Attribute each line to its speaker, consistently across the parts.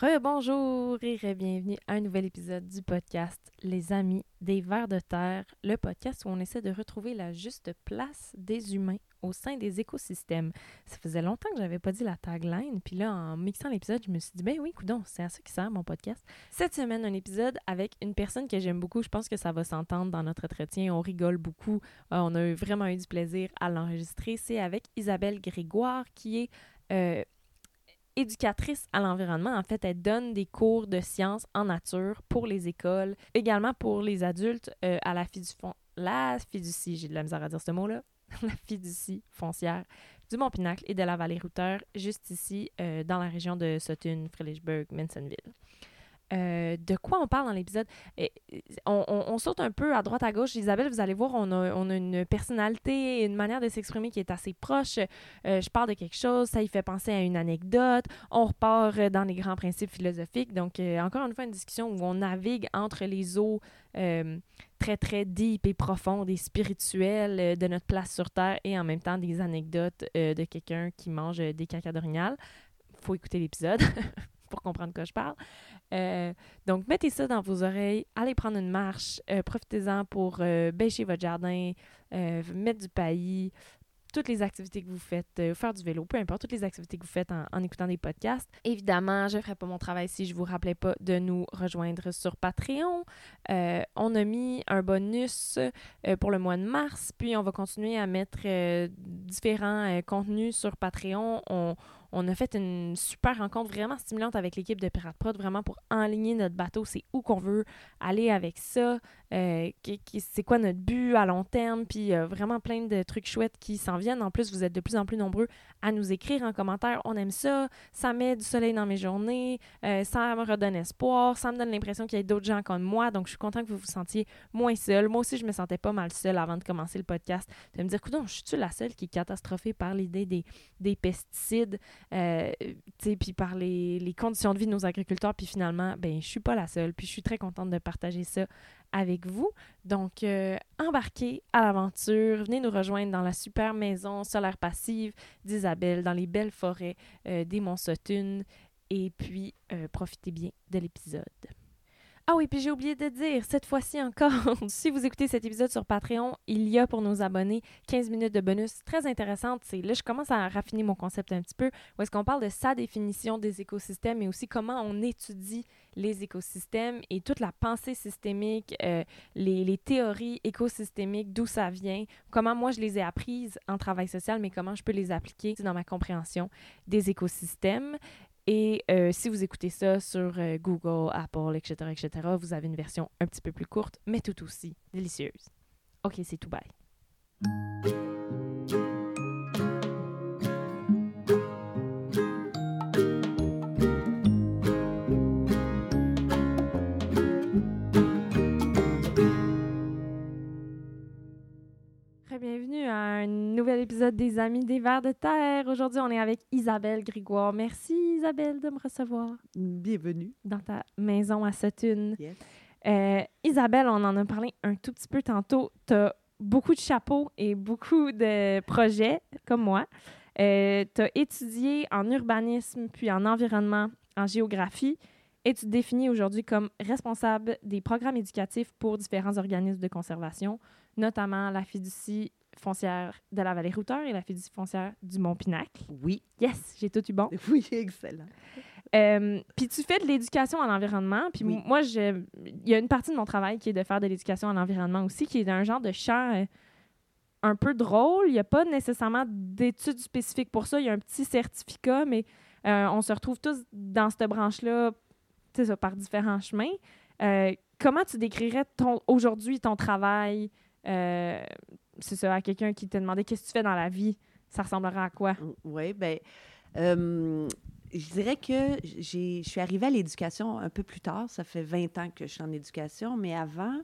Speaker 1: Rebonjour et bienvenue à un nouvel épisode du podcast Les Amis des Vers de Terre, le podcast où on essaie de retrouver la juste place des humains au sein des écosystèmes. Ça faisait longtemps que j'avais pas dit la tagline, puis là, en mixant l'épisode, je me suis dit, ben oui, coudon, c'est à ça qui sert mon podcast. Cette semaine, un épisode avec une personne que j'aime beaucoup. Je pense que ça va s'entendre dans notre entretien. On rigole beaucoup. Euh, on a vraiment eu du plaisir à l'enregistrer. C'est avec Isabelle Grégoire, qui est euh, éducatrice à l'environnement. En fait, elle donne des cours de sciences en nature pour les écoles, également pour les adultes euh, à la la fiducie, j'ai de la misère à dire ce mot-là, la fiducie foncière du Mont-Pinacle et de la vallée Routeur, juste ici euh, dans la région de Sutton, Frelichburg, Mansonville. Euh, de quoi on parle dans l'épisode? On, on, saute un peu à droite à gauche. Isabelle, vous allez voir, on a, une personnalité une manière de s'exprimer qui est assez proche. Euh, je parle de quelque chose, ça y fait penser à une anecdote. On repart dans les grands principes philosophiques. Donc, euh, encore une fois, une discussion où on navigue entre les eaux très, très deep et profondes et spirituelles de notre place sur Terre et en même temps des anecdotes de quelqu'un qui mange des caca d'orignal. faut écouter l'épisode. pour comprendre de quoi je parle. Euh, donc, mettez ça dans vos oreilles, allez prendre une marche, euh, profitez-en pour euh, bêcher votre jardin, mettre du paillis, toutes les activités que vous faites, faire du vélo, peu importe, toutes les activités que vous faites en, écoutant des podcasts. Évidemment, je ne ferais pas mon travail si je ne vous rappelais pas de nous rejoindre sur Patreon. on a mis un bonus pour le mois de mars, puis on va continuer à mettre différents contenus sur Patreon. On, on a fait une super rencontre vraiment stimulante avec l'équipe de Pirate Prod, vraiment pour enligner notre bateau. C'est où qu'on veut aller avec ça, euh, c'est quoi notre but à long terme, puis euh, vraiment plein de trucs chouettes qui s'en viennent. En plus, vous êtes de plus en plus nombreux à nous écrire en commentaire. On aime ça, ça met du soleil dans mes journées, euh, ça me redonne espoir, ça me donne l'impression qu'il y a d'autres gens comme moi. Donc, je suis contente que vous vous sentiez moins seul. Moi aussi, je me sentais pas mal seule avant de commencer le podcast. De me dire, écoute, je suis-tu la seule qui est catastrophée par l'idée des, des pesticides? Euh, puis par les, les, conditions de vie de nos agriculteurs? Puis finalement, ben, je suis pas la seule. Puis je suis très contente de partager ça avec vous. Donc, euh, embarquez à l'aventure. Venez nous rejoindre dans la super maison solaire passive d'Isabelle, dans les belles forêts euh, des Monts Et puis, profitez bien de l'épisode. Ah oui, puis j'ai oublié de dire, cette fois-ci encore, si vous écoutez cet épisode sur Patreon, il y a pour nos abonnés 15 minutes de bonus très intéressantes. Là, je commence à raffiner mon concept un petit peu, où est-ce qu'on parle de sa définition des écosystèmes et aussi comment on étudie les écosystèmes et toute la pensée systémique, euh, les, théories écosystémiques, d'où ça vient, comment moi je les ai apprises en travail social, mais comment je peux les appliquer dans ma compréhension des écosystèmes. Et euh, si vous écoutez ça sur euh, Google, Apple, etc., etc., vous avez une version un petit peu plus courte, mais tout aussi délicieuse. OK, c'est tout bye. Bienvenue à un nouvel épisode des Amis des Vers de Terre. Aujourd'hui, on est avec Isabelle Grégoire. Merci Isabelle de me recevoir.
Speaker 2: Bienvenue.
Speaker 1: Dans ta maison à Sutton. Euh, Isabelle, on en a parlé un tout petit peu tantôt. Tu as beaucoup de chapeaux et beaucoup de projets, comme moi. Euh, tu as étudié en urbanisme, puis en environnement, en géographie, et tu te définis aujourd'hui comme responsable des programmes éducatifs pour différents organismes de conservation, notamment la fiducie foncière de la vallée Routeur et la fiducie foncière du Mont-Pinacle.
Speaker 2: Oui.
Speaker 1: Yes, j'ai tout eu bon.
Speaker 2: Oui, excellent.
Speaker 1: Euh, puis tu fais de l'éducation en environnement. Puis moi, il y a une partie de mon travail qui est de faire de l'éducation en environnement aussi, qui est un genre de champ euh, un peu drôle. Il n'y a pas nécessairement d'études spécifiques pour ça. Il y a un petit certificat, mais euh, on se retrouve tous dans cette branche-là par différents chemins. comment tu décrirais aujourd'hui ton travail c'est ça, à quelqu'un qui te demandait qu'est-ce que tu fais dans la vie, ça ressemblerait à quoi?
Speaker 2: Oui, bien, euh, je dirais que je suis arrivée à l'éducation un peu plus tard. Ça fait 20 ans que je suis en éducation, mais avant,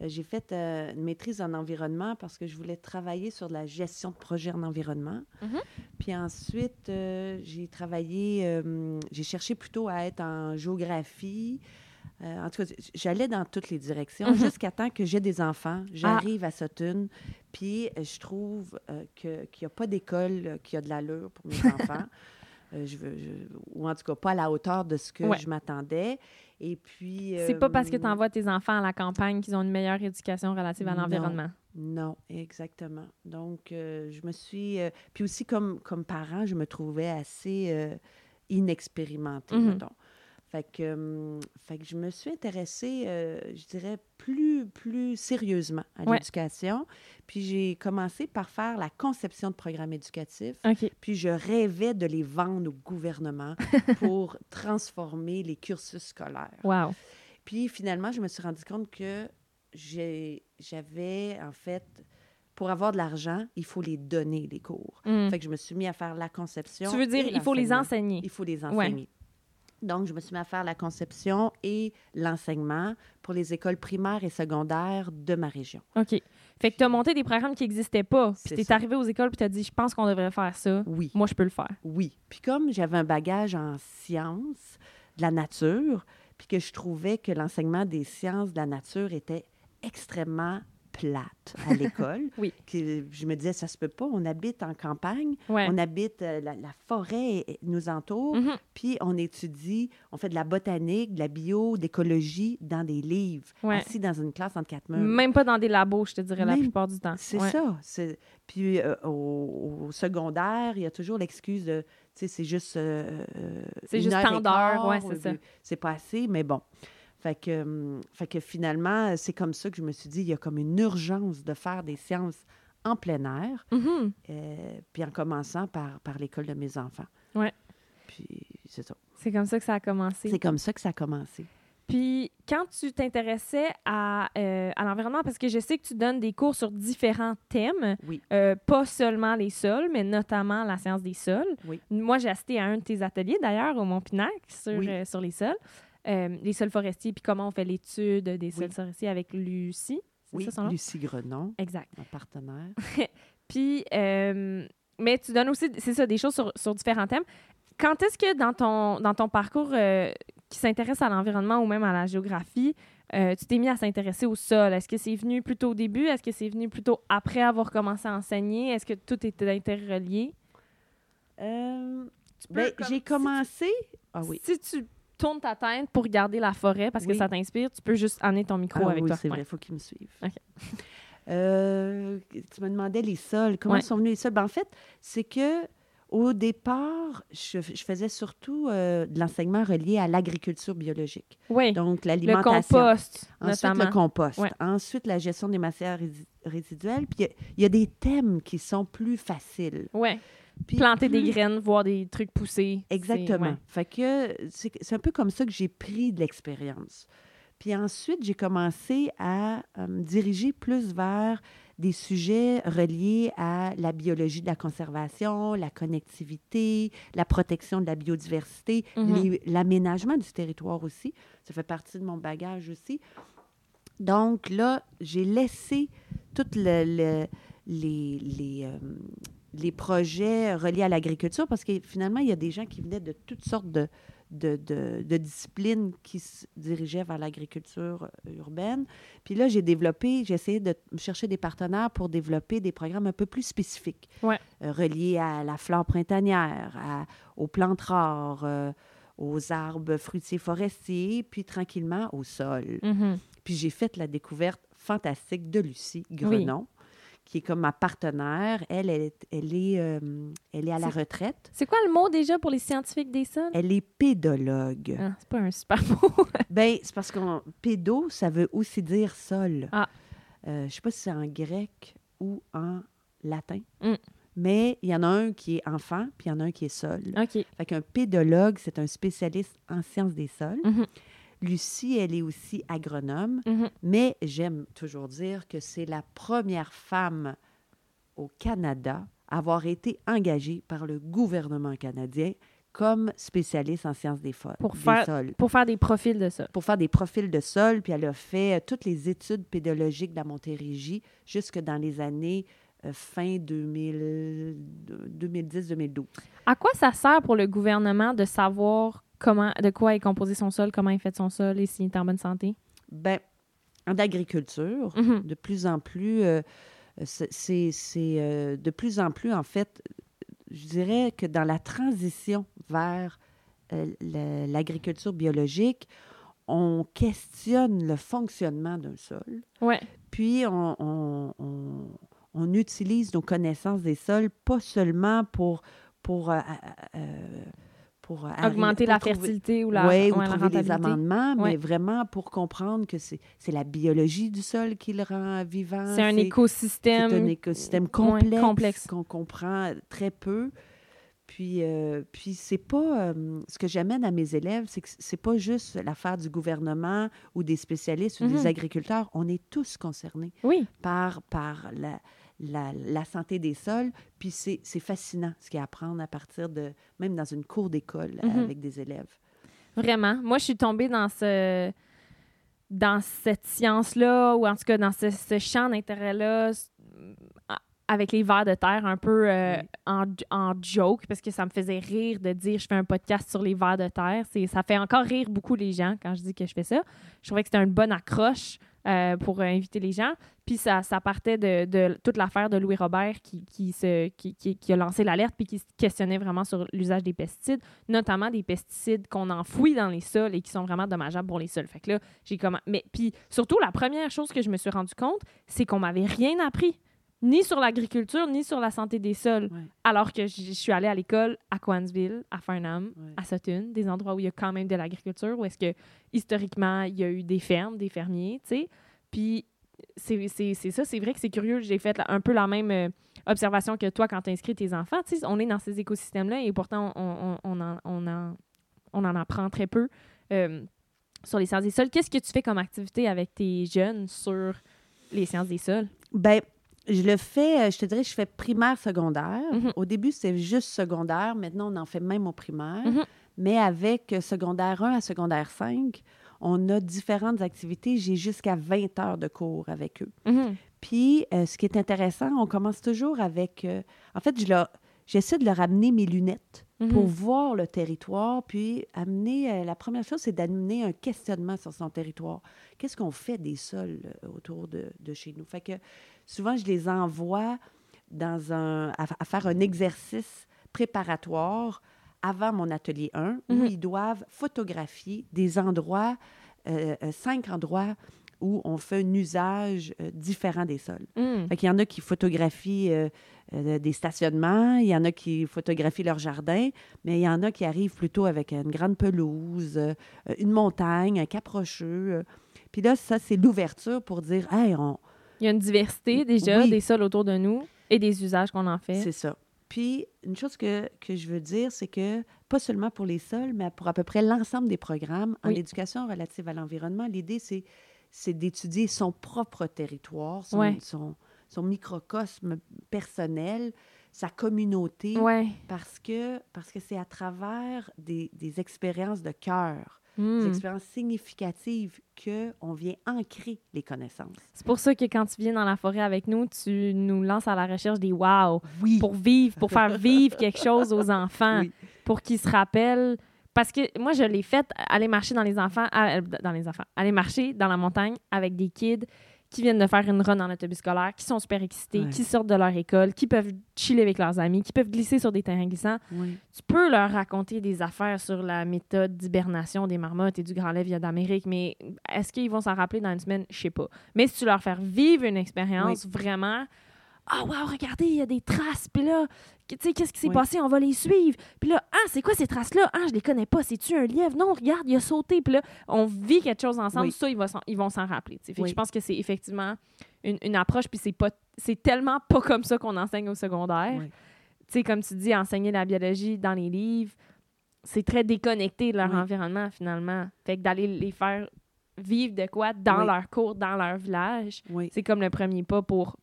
Speaker 2: euh, j'ai fait une maîtrise en environnement parce que je voulais travailler sur la gestion de projets en environnement. Mm-hmm. Puis ensuite, j'ai travaillé, j'ai cherché plutôt à être en géographie, euh, en tout cas, j'allais dans toutes les directions mhm. jusqu'à temps que j'ai des enfants. J'arrive à Sutton, puis euh, je trouve euh, qu'il n'y a pas d'école qui a de l'allure pour mes enfants. euh, je veux, je- ou en tout cas pas à la hauteur de ce que
Speaker 1: Ouais.
Speaker 2: je m'attendais. Et puis.
Speaker 1: C'est pas parce que
Speaker 2: euh,
Speaker 1: tu envoies tes enfants à la campagne qu'ils ont une meilleure éducation relative à l'environnement.
Speaker 2: Non, exactement. Donc, euh, je me suis. euh, puis aussi, comme, comme parent, je me trouvais assez euh, inexpérimentée,
Speaker 1: Mhm.
Speaker 2: mettons. Fait que, hum, fait que je me suis intéressée, euh, je dirais, plus, plus sérieusement à
Speaker 1: Ouais.
Speaker 2: l'éducation. Puis j'ai commencé par faire la conception de programmes éducatifs. Puis je rêvais de les vendre au gouvernement pour transformer les cursus scolaires.
Speaker 1: Wow.
Speaker 2: Puis finalement, je me suis rendu compte que j'avais, en fait, pour avoir de l'argent, il faut les donner, les cours.
Speaker 1: Mm.
Speaker 2: Fait que je me suis mis à faire la conception.
Speaker 1: Tu veux dire, il faut les enseigner.
Speaker 2: Il faut les
Speaker 1: Ouais.
Speaker 2: Donc, je me suis mis à faire la conception et l'enseignement pour les écoles primaires et secondaires de ma région.
Speaker 1: OK. Fait que tu as monté des programmes qui n'existaient pas. Puis tu es arrivé aux écoles puis tu as dit, je pense qu'on devrait faire ça.
Speaker 2: Oui.
Speaker 1: Moi, je peux le faire.
Speaker 2: Oui. Puis comme j'avais un bagage en sciences de la nature, puis que je trouvais que l'enseignement des sciences de la nature était extrêmement plate à l'école,
Speaker 1: Oui.
Speaker 2: que je me disais, ça se peut pas, on habite en campagne,
Speaker 1: Ouais.
Speaker 2: on habite, euh, la, la forêt nous entoure,
Speaker 1: Mhm.
Speaker 2: puis on étudie, on fait de la botanique, de la bio, d'écologie dans des livres,
Speaker 1: Ouais.
Speaker 2: assis dans une classe entre quatre murs.
Speaker 1: Même pas dans des labos, je te dirais, la plupart du temps.
Speaker 2: C'est
Speaker 1: Ouais.
Speaker 2: ça. Puis euh, au, au secondaire, il y a toujours l'excuse de, tu sais, c'est juste. euh,
Speaker 1: C'est juste
Speaker 2: quart,
Speaker 1: ouais, c'est ça.
Speaker 2: C'est pas assez, mais bon. Fait que, hum, fait que finalement, c'est comme ça que je me suis dit, il y a comme une urgence de faire des sciences en plein air,
Speaker 1: Mhm.
Speaker 2: euh, puis en commençant par, par l'école de mes enfants.
Speaker 1: Ouais.
Speaker 2: Puis c'est ça.
Speaker 1: C'est comme ça que ça a commencé.
Speaker 2: C'est comme ça que ça a commencé.
Speaker 1: Puis, quand tu t'intéressais à, euh, à l'environnement, parce que je sais que tu donnes des cours sur différents thèmes,
Speaker 2: Oui.
Speaker 1: euh, pas seulement les sols, mais notamment la science des sols.
Speaker 2: Oui.
Speaker 1: Moi, j'ai assisté à un de tes ateliers, d'ailleurs, au Mont-Pinac, sur,
Speaker 2: Oui.
Speaker 1: euh, sur les sols, Euh, les sols forestiers, puis comment on fait l'étude des sols
Speaker 2: Oui.
Speaker 1: forestiers avec Lucie. C'est
Speaker 2: Oui,
Speaker 1: ça son nom?
Speaker 2: Lucie Grenon,
Speaker 1: Exact.
Speaker 2: ma partenaire.
Speaker 1: Puis, euh, mais tu donnes aussi, c'est ça, des choses sur, sur différents thèmes. Quand est-ce que dans ton, dans ton parcours euh, qui s'intéresse à l'environnement ou même à la géographie, euh, tu t'es mis à s'intéresser au sol? Est-ce que c'est venu plutôt au début? Est-ce que c'est venu plutôt après avoir commencé à enseigner? Est-ce que tout était interrelié?
Speaker 2: Euh, ben,
Speaker 1: comme,
Speaker 2: j'ai
Speaker 1: si-
Speaker 2: commencé. Ah oui.
Speaker 1: Si, tu tournes ta tête pour regarder la forêt parce que
Speaker 2: Oui.
Speaker 1: ça t'inspire, tu peux juste amener ton micro
Speaker 2: Ah
Speaker 1: avec
Speaker 2: oui,
Speaker 1: toi.
Speaker 2: c'est
Speaker 1: Ouais.
Speaker 2: vrai, il faut qu'ils me suivent. Euh, tu me demandais les sols. Comment
Speaker 1: Ouais.
Speaker 2: sont venus les sols? Ben, en fait, c'est que au départ, je, je faisais surtout euh, de l'enseignement relié à l'agriculture biologique.
Speaker 1: Oui,
Speaker 2: Donc,
Speaker 1: le
Speaker 2: l'alimentation.
Speaker 1: compost,
Speaker 2: Ensuite,
Speaker 1: notamment.
Speaker 2: le compost.
Speaker 1: Ouais.
Speaker 2: Ensuite, la gestion des matières rési- résiduelles. Puis, il y y, a des thèmes qui sont plus faciles.
Speaker 1: Ouais.
Speaker 2: Puis
Speaker 1: Planter des graines, voir des trucs pousser.
Speaker 2: Exactement.
Speaker 1: ouais.
Speaker 2: Fait que c'est un peu comme ça que j'ai pris de l'expérience. Puis ensuite, j'ai commencé à euh, me diriger plus vers des sujets reliés à la biologie de la conservation, la connectivité, la protection de la biodiversité,
Speaker 1: Mhm.
Speaker 2: les- l'aménagement du territoire aussi. Ça fait partie de mon bagage aussi. Donc là, j'ai laissé tous le, le- les, les, euh, les projets reliés à l'agriculture parce que finalement, il y a des gens qui venaient de toutes sortes de, de, de- de disciplines qui se dirigeaient vers l'agriculture euh, urbaine. Puis là, j'ai développé, j'ai essayé de chercher des partenaires pour développer des programmes un peu plus spécifiques,
Speaker 1: Ouais.
Speaker 2: euh, reliés à la flore printanière, à- aux plantes rares, euh, aux arbres fruitiers forestiers, puis tranquillement au sol.
Speaker 1: Mhm.
Speaker 2: Puis j'ai fait la découverte fantastique de Lucie Grenon, qui est comme ma partenaire. Elle, elle, est- elle est, euh, elle est à la
Speaker 1: C'est-
Speaker 2: retraite.
Speaker 1: C'est quoi le mot déjà pour les scientifiques des sols?
Speaker 2: Elle est pédologue.
Speaker 1: Ah, c'est pas un super mot.
Speaker 2: Ben, c'est parce qu'on pédo, ça veut aussi dire sol.
Speaker 1: Ah.
Speaker 2: Euh, je sais pas si c'est en grec ou en latin.
Speaker 1: Mm.
Speaker 2: Mais il y en a un qui est enfant, puis il y en a un qui est sol.
Speaker 1: OK.
Speaker 2: Fait qu'un pédologue, c'est un spécialiste en sciences des sols.
Speaker 1: Mhm.
Speaker 2: Lucie, elle est aussi agronome.
Speaker 1: Mhm.
Speaker 2: Mais j'aime toujours dire que c'est la première femme au Canada à avoir été engagée par le gouvernement canadien comme spécialiste en sciences des, fo-
Speaker 1: Pour
Speaker 2: des
Speaker 1: faire-
Speaker 2: sols.
Speaker 1: Pour faire des profils de ça.
Speaker 2: Pour faire des profils de sol, puis elle a fait euh, toutes les études pédologiques de la Montérégie jusque dans les années euh, fin 2000 2010-2012.
Speaker 1: À quoi ça sert pour le gouvernement de savoir comment, de quoi est composé son sol, comment est fait son sol et s'il est en bonne santé?
Speaker 2: Ben, en agriculture,
Speaker 1: Mhm.
Speaker 2: de plus en plus, euh, c'est euh, de plus en plus, en fait, je dirais que dans la transition vers euh, l'agriculture biologique, on questionne le fonctionnement d'un sol,
Speaker 1: Ouais.
Speaker 2: puis on, on- on- on utilise nos connaissances des sols pas seulement pour, pour, euh, euh, pour
Speaker 1: Augmenter
Speaker 2: pour
Speaker 1: la
Speaker 2: trouver-
Speaker 1: fertilité ou la,
Speaker 2: oui,
Speaker 1: ouais,
Speaker 2: ou
Speaker 1: la
Speaker 2: trouver des
Speaker 1: rentabilité.
Speaker 2: amendements,
Speaker 1: Ouais.
Speaker 2: mais vraiment pour comprendre que c'est la biologie du sol qui le rend vivant.
Speaker 1: C'est un écosystème.
Speaker 2: c'est un écosystème
Speaker 1: ouais,
Speaker 2: complexe,
Speaker 1: complexe.
Speaker 2: qu'on comprend très peu. Puis, euh, puis c'est pas euh, ce que j'amène à mes élèves, c'est que c'est pas juste l'affaire du gouvernement ou des spécialistes ou
Speaker 1: Mhm.
Speaker 2: des agriculteurs. On est tous concernés
Speaker 1: Oui.
Speaker 2: par, par la, la, la santé des sols. Puis c'est c'est fascinant ce qu'il y a à apprendre à partir de, même dans une cour d'école
Speaker 1: Mhm.
Speaker 2: avec des élèves.
Speaker 1: Vraiment. Moi, je suis tombée dans ce dans cette science-là, ou en tout cas dans ce, ce champ d'intérêt-là, avec les vers de terre, un peu euh,
Speaker 2: Oui.
Speaker 1: en, en joke, parce que ça me faisait rire de dire je fais un podcast sur les vers de terre. C'est, ça fait encore rire beaucoup les gens quand je dis que je fais ça. Je trouvais que c'était une bonne accroche euh, pour euh, inviter les gens. Puis ça, partait de, toute l'affaire de Louis Robert qui, a lancé l'alerte puis qui se questionnait vraiment sur l'usage des pesticides, notamment des pesticides qu'on enfouit dans les sols et qui sont vraiment dommageables pour les sols. Fait là, j'ai. Mais puis surtout, la première chose que je me suis rendu compte, c'est qu'on m'avait rien appris, ni sur l'agriculture, ni sur la santé des sols.
Speaker 2: Ouais.
Speaker 1: Alors que je suis allée à l'école à Coansville, à Farnham,
Speaker 2: Ouais.
Speaker 1: à Sutton, des endroits où il y a quand même de l'agriculture, où est-ce que historiquement, il y a eu des fermes, des fermiers, tu sais. Puis c'est c'est- c'est ça, c'est vrai que c'est curieux. J'ai fait un peu la même euh, observation que toi quand tu inscris tes enfants. Tu sais, on est dans ces écosystèmes-là et pourtant, on, on- on en, on, en, on en apprend très peu euh, sur les sciences des sols. Qu'est-ce que tu fais comme activité avec tes jeunes sur les sciences des sols?
Speaker 2: Ben, je le fais, euh, je te dirais, je fais primaire, secondaire.
Speaker 1: Mhm.
Speaker 2: Au début, c'était juste secondaire. Maintenant, on en fait même au primaire.
Speaker 1: Mhm.
Speaker 2: Mais avec euh, secondaire 1 à secondaire 5, on a différentes activités. J'ai jusqu'à 20 heures de cours avec eux.
Speaker 1: Mhm.
Speaker 2: Puis, euh, ce qui est intéressant, on commence toujours avec... euh, en fait, je j'essaie de leur amener mes lunettes pour voir le territoire, puis amener... euh, la première chose, c'est d'amener un questionnement sur son territoire. Qu'est-ce qu'on fait des sols autour de, de chez nous? Fait que souvent, je les envoie dans un, à, à faire un exercice préparatoire avant mon atelier 1, où
Speaker 1: Mhm.
Speaker 2: ils doivent photographier des endroits, euh, euh, cinq endroits où on fait un usage euh, différent des sols. Fait qu'il y en a qui photographient euh, euh, des stationnements, il y en a qui photographient leur jardin, mais il y en a qui arrivent plutôt avec une grande pelouse, une montagne, un cap rocheux. Puis là, ça, c'est l'ouverture pour dire, hey, on,
Speaker 1: Il y a une diversité déjà
Speaker 2: Oui.
Speaker 1: des sols autour de nous et des usages qu'on en fait.
Speaker 2: c'est ça. Puis, une chose que, que je veux dire, c'est que pas seulement pour les sols, mais pour à peu près l'ensemble des programmes en
Speaker 1: Oui.
Speaker 2: éducation relative à l'environnement, l'idée, c'est, c'est d'étudier son propre territoire, son,
Speaker 1: Ouais.
Speaker 2: son, son microcosme personnel, sa communauté,
Speaker 1: Ouais.
Speaker 2: parce que parce que c'est à travers des, des expériences de cœur, des
Speaker 1: Mhm.
Speaker 2: expériences significatives que on vient ancrer les connaissances.
Speaker 1: C'est pour ça que quand tu viens dans la forêt avec nous, tu nous lances à la recherche des wow
Speaker 2: Oui.
Speaker 1: pour vivre, pour faire vivre quelque chose aux enfants,
Speaker 2: Oui.
Speaker 1: pour qu'ils se rappellent. Parce que moi, je l'ai fait aller marcher dans les enfants, à- dans les enfants, aller marcher dans la montagne avec des kids qui viennent de faire une run en autobus scolaire, qui sont super excités,
Speaker 2: Ouais.
Speaker 1: qui sortent de leur école, qui peuvent chiller avec leurs amis, qui peuvent glisser sur des terrains glissants. Tu peux leur raconter des affaires sur la méthode d'hibernation des marmottes et du grand lèvre d'Amérique, mais est-ce qu'ils vont s'en rappeler dans une semaine? Je sais pas. Mais si tu leur fais vivre une expérience vraiment, ah wow, regardez, il y a des traces, puis là, tu sais, qu'est-ce qui s'est
Speaker 2: Oui.
Speaker 1: passé? On va les suivre. Puis là, ah, c'est quoi ces traces-là? Ah, je les connais pas. C'est-tu un lièvre? Non, regarde, il a sauté. Puis là, on vit quelque chose ensemble.
Speaker 2: Oui.
Speaker 1: Ça, ils vont s'en, ils vont s'en rappeler. tu sais. Fait que
Speaker 2: Oui.
Speaker 1: je pense que c'est effectivement une, une approche, puis c'est pas, c'est tellement pas comme ça qu'on enseigne au secondaire tu sais, comme tu dis, enseigner la biologie dans les livres, c'est très déconnecté de leur environnement, finalement. Fait que d'aller les faire vivre de quoi dans leur cours, dans leur village, c'est comme le premier pas pour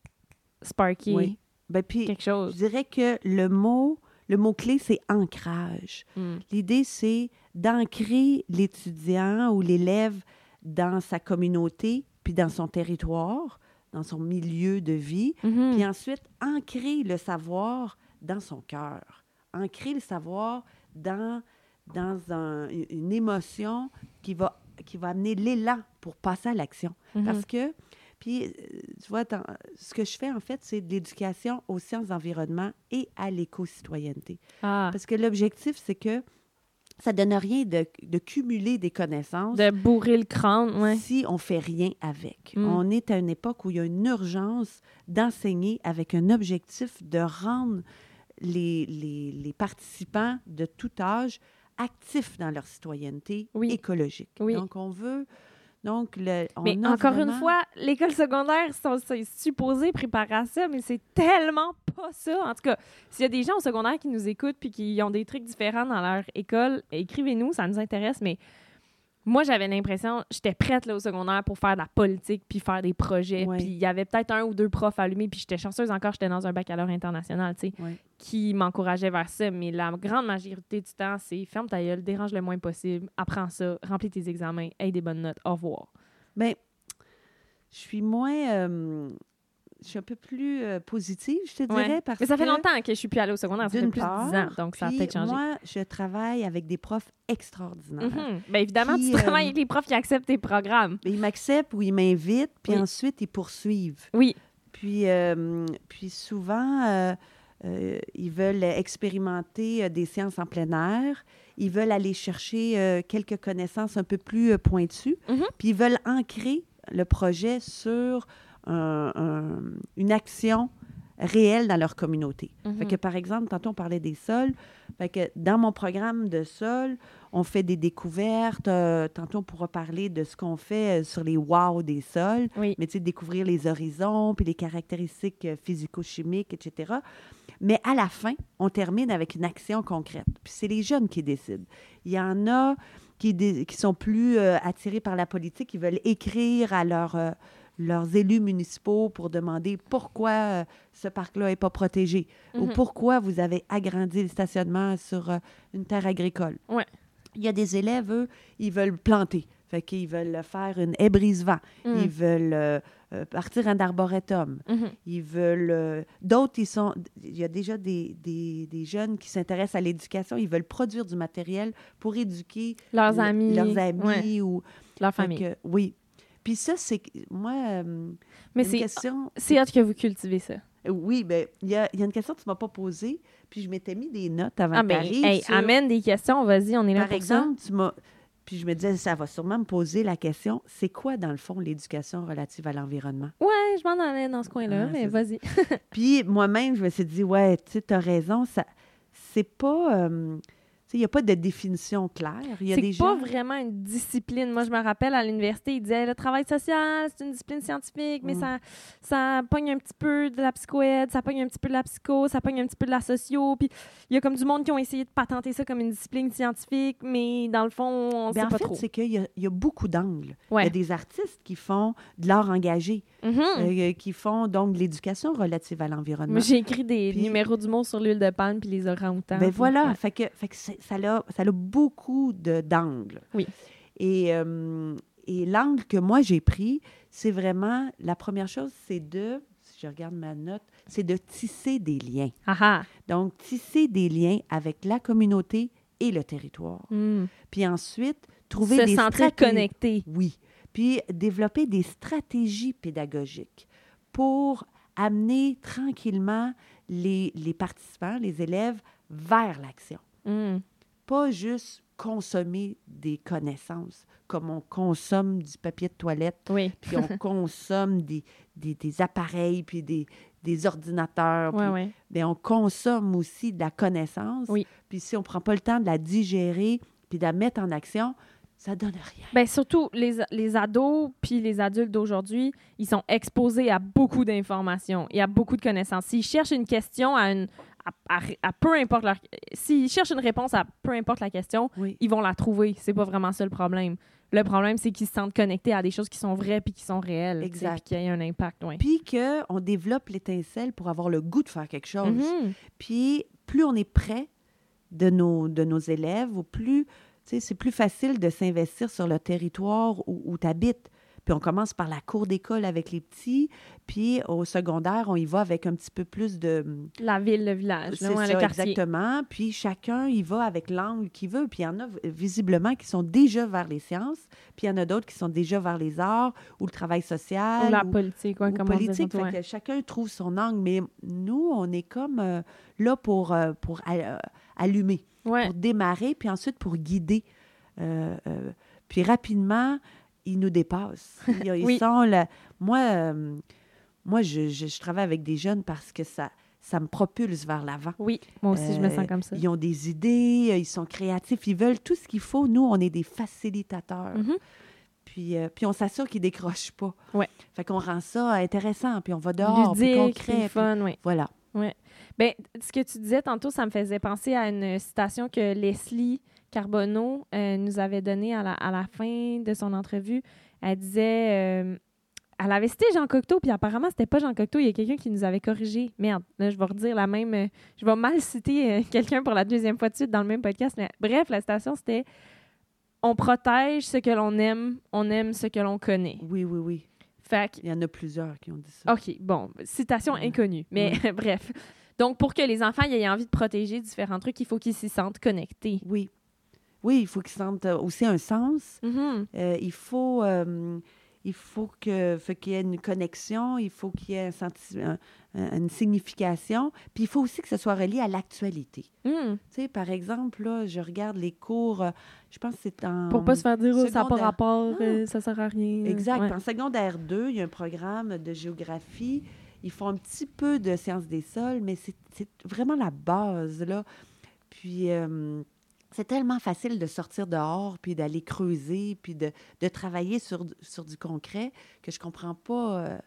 Speaker 1: sparker
Speaker 2: Oui. Ben, puis,
Speaker 1: quelque
Speaker 2: je
Speaker 1: chose.
Speaker 2: dirais que le mot, le mot-clé, c'est ancrage.
Speaker 1: Mm.
Speaker 2: L'idée, c'est d'ancrer l'étudiant ou l'élève dans sa communauté, puis dans son territoire, dans son milieu de vie,
Speaker 1: Mhm.
Speaker 2: puis ensuite ancrer le savoir dans son cœur, ancrer le savoir dans, dans un- une émotion qui va, qui va amener l'élan pour passer à l'action.
Speaker 1: Mhm.
Speaker 2: Parce que, puis, euh, tu vois, dans- ce que je fais, en fait, c'est de l'éducation aux sciences d'environnement et à l'éco-citoyenneté.
Speaker 1: Ah,
Speaker 2: Parce que l'objectif, c'est que ça donne rien de, de cumuler des connaissances
Speaker 1: De bourrer le crâne, ouais.
Speaker 2: si on fait rien avec.
Speaker 1: Mm.
Speaker 2: On est à une époque où il y a une urgence d'enseigner avec un objectif de rendre les, les, les participants de tout âge actifs dans leur citoyenneté
Speaker 1: Oui.
Speaker 2: écologique.
Speaker 1: Oui.
Speaker 2: Donc, on veut... Donc, le, on
Speaker 1: Mais encore une fois, l'école secondaire, c'est supposé préparer à ça, mais c'est tellement pas ça. En tout cas, s'il y a des gens au secondaire qui nous écoutent puis qui ont des trucs différents dans leur école, écrivez-nous, ça nous intéresse. Mais moi, j'avais l'impression, j'étais prête là, au secondaire pour faire de la politique puis faire des projets.
Speaker 2: Ouais.
Speaker 1: Puis il y avait peut-être un ou deux profs allumés, puis j'étais chanceuse encore, j'étais dans un baccalauréat international, tu sais,
Speaker 2: Ouais.
Speaker 1: qui m'encourageait vers ça. Mais la grande majorité du temps, c'est ferme ta gueule, dérange le moins possible, apprends ça, remplis tes examens, aie des bonnes notes, au revoir.
Speaker 2: Ben, je suis moins... euh, je suis un peu plus euh, positive, je te dirais,
Speaker 1: Ouais.
Speaker 2: parce
Speaker 1: Mais ça fait
Speaker 2: que-
Speaker 1: longtemps que je suis plus allée au secondaire, ça fait plus de 10 ans,
Speaker 2: part,
Speaker 1: donc ça a peut-être changé.
Speaker 2: Moi, je travaille avec des profs extraordinaires.
Speaker 1: Mhm. Ben évidemment,
Speaker 2: Puis,
Speaker 1: tu travailles
Speaker 2: euh,
Speaker 1: avec les profs qui acceptent tes programmes.
Speaker 2: Ils m'acceptent ou ils m'invitent, puis
Speaker 1: Oui.
Speaker 2: ensuite ils poursuivent.
Speaker 1: Oui.
Speaker 2: Puis, euh, puis souvent, euh, ils veulent expérimenter des séances en plein air. Ils veulent aller chercher euh, quelques connaissances un peu plus euh, pointues.
Speaker 1: Mhm.
Speaker 2: Puis ils veulent ancrer le projet sur un- un- une action réelle dans leur communauté. Fait que, par exemple, tantôt on parlait des sols. Fait que dans mon programme de sol, on fait des découvertes. euh, tantôt on pourra parler de ce qu'on fait euh, sur les wow des sols
Speaker 1: Oui.
Speaker 2: mais tu sais, découvrir les horizons, puis les caractéristiques euh, physico-chimiques, etc. Mais à la fin, on termine avec une action concrète. Puis c'est les jeunes qui décident. Il y en a qui, sont plus euh, attirés par la politique, qui veulent écrire à leur, euh, leurs élus municipaux pour demander pourquoi euh, ce parc-là n'est pas protégé ou
Speaker 1: Mhm.
Speaker 2: pourquoi vous avez agrandi le stationnement sur euh, une terre agricole.
Speaker 1: Ouais.
Speaker 2: Il y a des élèves, eux, ils veulent planter. Fait qu'ils veulent faire une haie brise-vent.
Speaker 1: Mhm.
Speaker 2: Ils veulent euh, partir un arboretum.
Speaker 1: Mhm.
Speaker 2: Ils veulent. D'autres, ils sont. Il y a déjà des, des, des jeunes qui s'intéressent à l'éducation. Ils veulent produire du matériel pour éduquer
Speaker 1: Leurs
Speaker 2: le-
Speaker 1: amis.
Speaker 2: leurs amis
Speaker 1: ouais,
Speaker 2: ou.
Speaker 1: leur famille.
Speaker 2: que- oui. Puis ça, c'est. Moi, euh,
Speaker 1: Mais c'est
Speaker 2: question.
Speaker 1: c'est hâte que vous cultivez ça.
Speaker 2: Oui, ben il y y a une question que tu ne m'as pas posée, puis je m'étais mis des notes avant
Speaker 1: Ah
Speaker 2: que
Speaker 1: ben,
Speaker 2: t'arrives
Speaker 1: hey,
Speaker 2: sur-
Speaker 1: amène des questions, vas-y, on est là
Speaker 2: Par
Speaker 1: pour
Speaker 2: exemple, tu m'as. Puis je me disais, ça va sûrement me poser la question c'est quoi, dans le fond, l'éducation relative à l'environnement?
Speaker 1: Ouais, je m'en allais dans ce coin-là,
Speaker 2: Ah,
Speaker 1: mais vas-y.
Speaker 2: Puis moi-même, je me suis dit, ouais, tu sais, as raison, ça, c'est pas. euh, il n'y a pas de définition claire. Il y a des
Speaker 1: pas
Speaker 2: gens.
Speaker 1: vraiment une discipline. Moi, je me rappelle à l'université, ils disaient le travail social, c'est une discipline scientifique, mais
Speaker 2: Mm.
Speaker 1: ça, ça pogne un petit peu de la psychoède, ça pogne un petit peu de la psycho, ça pogne un petit peu de la socio. Puis il y a comme du monde qui ont essayé de patenter ça comme une discipline scientifique, mais dans le fond, on
Speaker 2: Ben,
Speaker 1: sait
Speaker 2: en
Speaker 1: pas
Speaker 2: fait,
Speaker 1: trop.
Speaker 2: c'est qu'il y, y a beaucoup d'angles. Il y a des artistes qui font de l'art engagé,
Speaker 1: Mhm.
Speaker 2: euh, qui font donc de l'éducation relative à l'environnement.
Speaker 1: J'ai écrit des
Speaker 2: Puis-
Speaker 1: numéros du mot sur l'huile de palme puis les orang-outans.
Speaker 2: Ben voilà,
Speaker 1: ouais.
Speaker 2: fait que, fait que c'est- ça, a, ça a beaucoup d'angles.
Speaker 1: Oui.
Speaker 2: Et, euh, et l'angle que moi j'ai pris, c'est vraiment, la première chose, c'est de, si je regarde ma note, c'est de tisser des liens.
Speaker 1: Ah ah.
Speaker 2: Donc, tisser des liens avec la communauté et le territoire.
Speaker 1: Hmm.
Speaker 2: Puis ensuite, trouver
Speaker 1: Se
Speaker 2: des
Speaker 1: sentir connecté.
Speaker 2: Oui. Puis développer des stratégies pédagogiques pour amener tranquillement les, les participants, les élèves, vers l'action.
Speaker 1: Hmm.
Speaker 2: Pas juste consommer des connaissances, comme on consomme du papier de toilette,
Speaker 1: Oui.
Speaker 2: puis on consomme des, des, des appareils, puis des, des ordinateurs.
Speaker 1: Ouais,
Speaker 2: puis
Speaker 1: ouais.
Speaker 2: bien, on consomme aussi de la connaissance.
Speaker 1: Oui.
Speaker 2: Puis si on ne prend pas le temps de la digérer puis de la mettre en action, ça donne rien.
Speaker 1: Ben surtout, les, les ados puis les adultes d'aujourd'hui, ils sont exposés à beaucoup d'informations et à beaucoup de connaissances. S'ils cherchent une question à une... À, à- à peu importe leur... S'ils cherchent une réponse à peu importe la question,
Speaker 2: Oui.
Speaker 1: ils vont la trouver. C'est pas vraiment ça le problème. Le problème, c'est qu'ils se sentent connectés à des choses qui sont vraies puis qui sont réelles.
Speaker 2: Exact.
Speaker 1: Puis qu'il y a un impact, oui.
Speaker 2: Puis qu'on développe l'étincelle pour avoir le goût de faire quelque chose.
Speaker 1: Mhm.
Speaker 2: Puis plus on est près de nos, de nos élèves, ou plus, c'est plus facile de s'investir sur le territoire où, où tu habites. Puis on commence par la cour d'école avec les petits, puis au secondaire, on y va avec un petit peu plus de...
Speaker 1: La ville, le village, là,
Speaker 2: ça,
Speaker 1: le quartier.
Speaker 2: exactement. Puis chacun y va avec l'angle qu'il veut. Puis il y en a visiblement qui sont déjà vers les sciences, puis il y en a d'autres qui sont déjà vers les arts ou le travail social.
Speaker 1: Ou la
Speaker 2: ou-
Speaker 1: politique, ouais,
Speaker 2: ou
Speaker 1: comme on disait
Speaker 2: politique. Fait
Speaker 1: ouais.
Speaker 2: que chacun trouve son angle. Mais nous, on est comme euh, là pour, euh, pour euh, allumer,
Speaker 1: Ouais.
Speaker 2: pour démarrer, puis ensuite pour guider. Puis rapidement, ils nous
Speaker 1: Oui.
Speaker 2: sont là. Moi, euh, moi je, je- je travaille avec des jeunes parce que ça, ça me propulse vers l'avant.
Speaker 1: Oui, moi aussi, je me
Speaker 2: Euh,
Speaker 1: sens comme ça.
Speaker 2: Ils ont des idées, euh, ils sont créatifs, ils veulent tout ce qu'il faut. Nous, on est des facilitateurs.
Speaker 1: Mhm.
Speaker 2: Puis, euh, puis on s'assure qu'ils décrochent pas.
Speaker 1: Ouais.
Speaker 2: Fait qu'on rend ça intéressant, puis on va dehors, puis
Speaker 1: Ludique,
Speaker 2: concret.
Speaker 1: puis
Speaker 2: puis
Speaker 1: fun, oui.
Speaker 2: Voilà.
Speaker 1: Ben, ce que tu disais tantôt, ça me faisait penser à une citation que Leslie Carbonneau euh, nous avait donnée à la, à la fin de son entrevue. Elle disait... euh, elle avait cité Jean Cocteau, puis apparemment, c'était pas Jean Cocteau. Il y a quelqu'un qui nous avait corrigé. Merde, là, je vais redire la même... euh, je vais mal citer quelqu'un pour la deuxième fois de suite dans le même podcast. Mais bref, la citation, c'était « On protège ce que l'on aime, on aime ce que l'on connaît.
Speaker 2: Oui, oui, oui. »
Speaker 1: Fait que
Speaker 2: Il y en a plusieurs qui ont dit ça.
Speaker 1: OK, bon, citation
Speaker 2: Ouais.
Speaker 1: inconnue, mais bref. Donc, pour que les enfants aient envie de protéger différents trucs, il faut qu'ils s'y sentent connectés.
Speaker 2: Oui. Oui, il faut qu'ils sentent euh, aussi un sens.
Speaker 1: Mhm.
Speaker 2: Euh, il faut, euh, il faut qu'il y ait une connexion, il faut qu'il y ait un senti- un- un- une signification. Puis il faut aussi que ce soit relié à l'actualité.
Speaker 1: Mhm.
Speaker 2: Tu sais, par exemple, là, je regarde les cours, je pense que c'est en...
Speaker 1: Pour pas se faire dire, oh, ça n'a pas
Speaker 2: secondaire.
Speaker 1: rapport,
Speaker 2: Ah.
Speaker 1: euh, ça sert à rien.
Speaker 2: Exact.
Speaker 1: Ouais.
Speaker 2: En secondaire 2, il y a un programme de géographie. Ils font un petit peu de sciences des sols, mais c'est c'est vraiment la base, là. Puis, euh, c'est tellement facile de sortir dehors, puis d'aller creuser, puis de, de travailler sur, sur du concret que je comprends pas euh,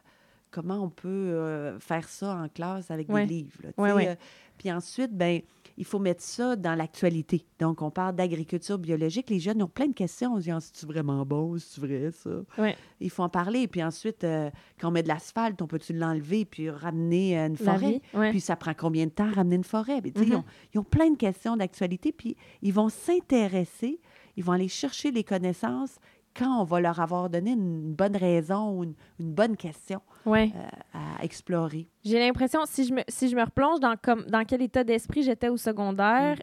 Speaker 2: comment on peut euh, faire ça en classe avec
Speaker 1: Ouais.
Speaker 2: des livres. là,
Speaker 1: Ouais, ouais.
Speaker 2: Puis ensuite, ben il faut mettre ça dans l'actualité. Donc, on parle d'agriculture biologique. Les jeunes ont plein de questions. On se dit, Ah, c'est-tu vraiment bon? C'est-tu vrai, ça?
Speaker 1: Ouais.
Speaker 2: Il faut en parler. Puis ensuite, euh, quand on met de l'asphalte, on peut-tu l'enlever puis ramener euh, une
Speaker 1: La
Speaker 2: forêt?
Speaker 1: ouais.
Speaker 2: Puis ça prend combien de temps ramener une forêt? Puis, tu sais, ils,
Speaker 1: Mhm.
Speaker 2: ont, ils ont plein de questions d'actualité. Puis ils vont s'intéresser, ils vont aller chercher les connaissances quand on va leur avoir donné une bonne raison ou une, une bonne question
Speaker 1: Ouais.
Speaker 2: à explorer.
Speaker 1: J'ai l'impression, si je me, si je me replonge dans, comme, dans quel état d'esprit j'étais au secondaire,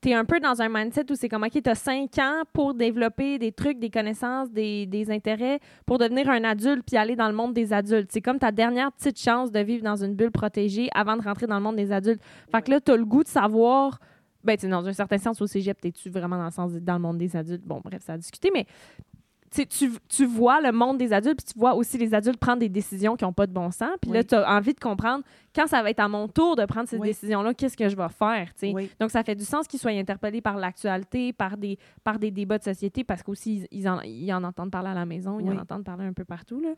Speaker 1: tu es un peu dans un mindset où c'est comme, OK, tu as cinq ans pour développer des trucs, des connaissances, des, des intérêts, pour devenir un adulte puis aller dans le monde des adultes. C'est comme ta dernière petite chance de vivre dans une bulle protégée avant de rentrer dans le monde des adultes. Fait que là, tu as le goût de savoir. Ben, tu dans un certain sens, au cégep, t'es-tu vraiment dans le sens dans le monde des adultes? Bon, bref, ça a discuté, mais tu tu, vois le monde des adultes, puis tu vois aussi les adultes prendre des décisions qui n'ont pas de bon sens. Puis là, tu as envie de comprendre, quand ça va être à mon tour de prendre ces
Speaker 2: Oui.
Speaker 1: décisions-là, qu'est-ce que je vais faire.
Speaker 2: Oui.
Speaker 1: Donc, ça fait du sens qu'ils soient interpellés par l'actualité, par des, par des débats de société, parce qu'aussi, ils, ils en, ils en entendent parler à la maison, ils en entendent parler un peu partout, là.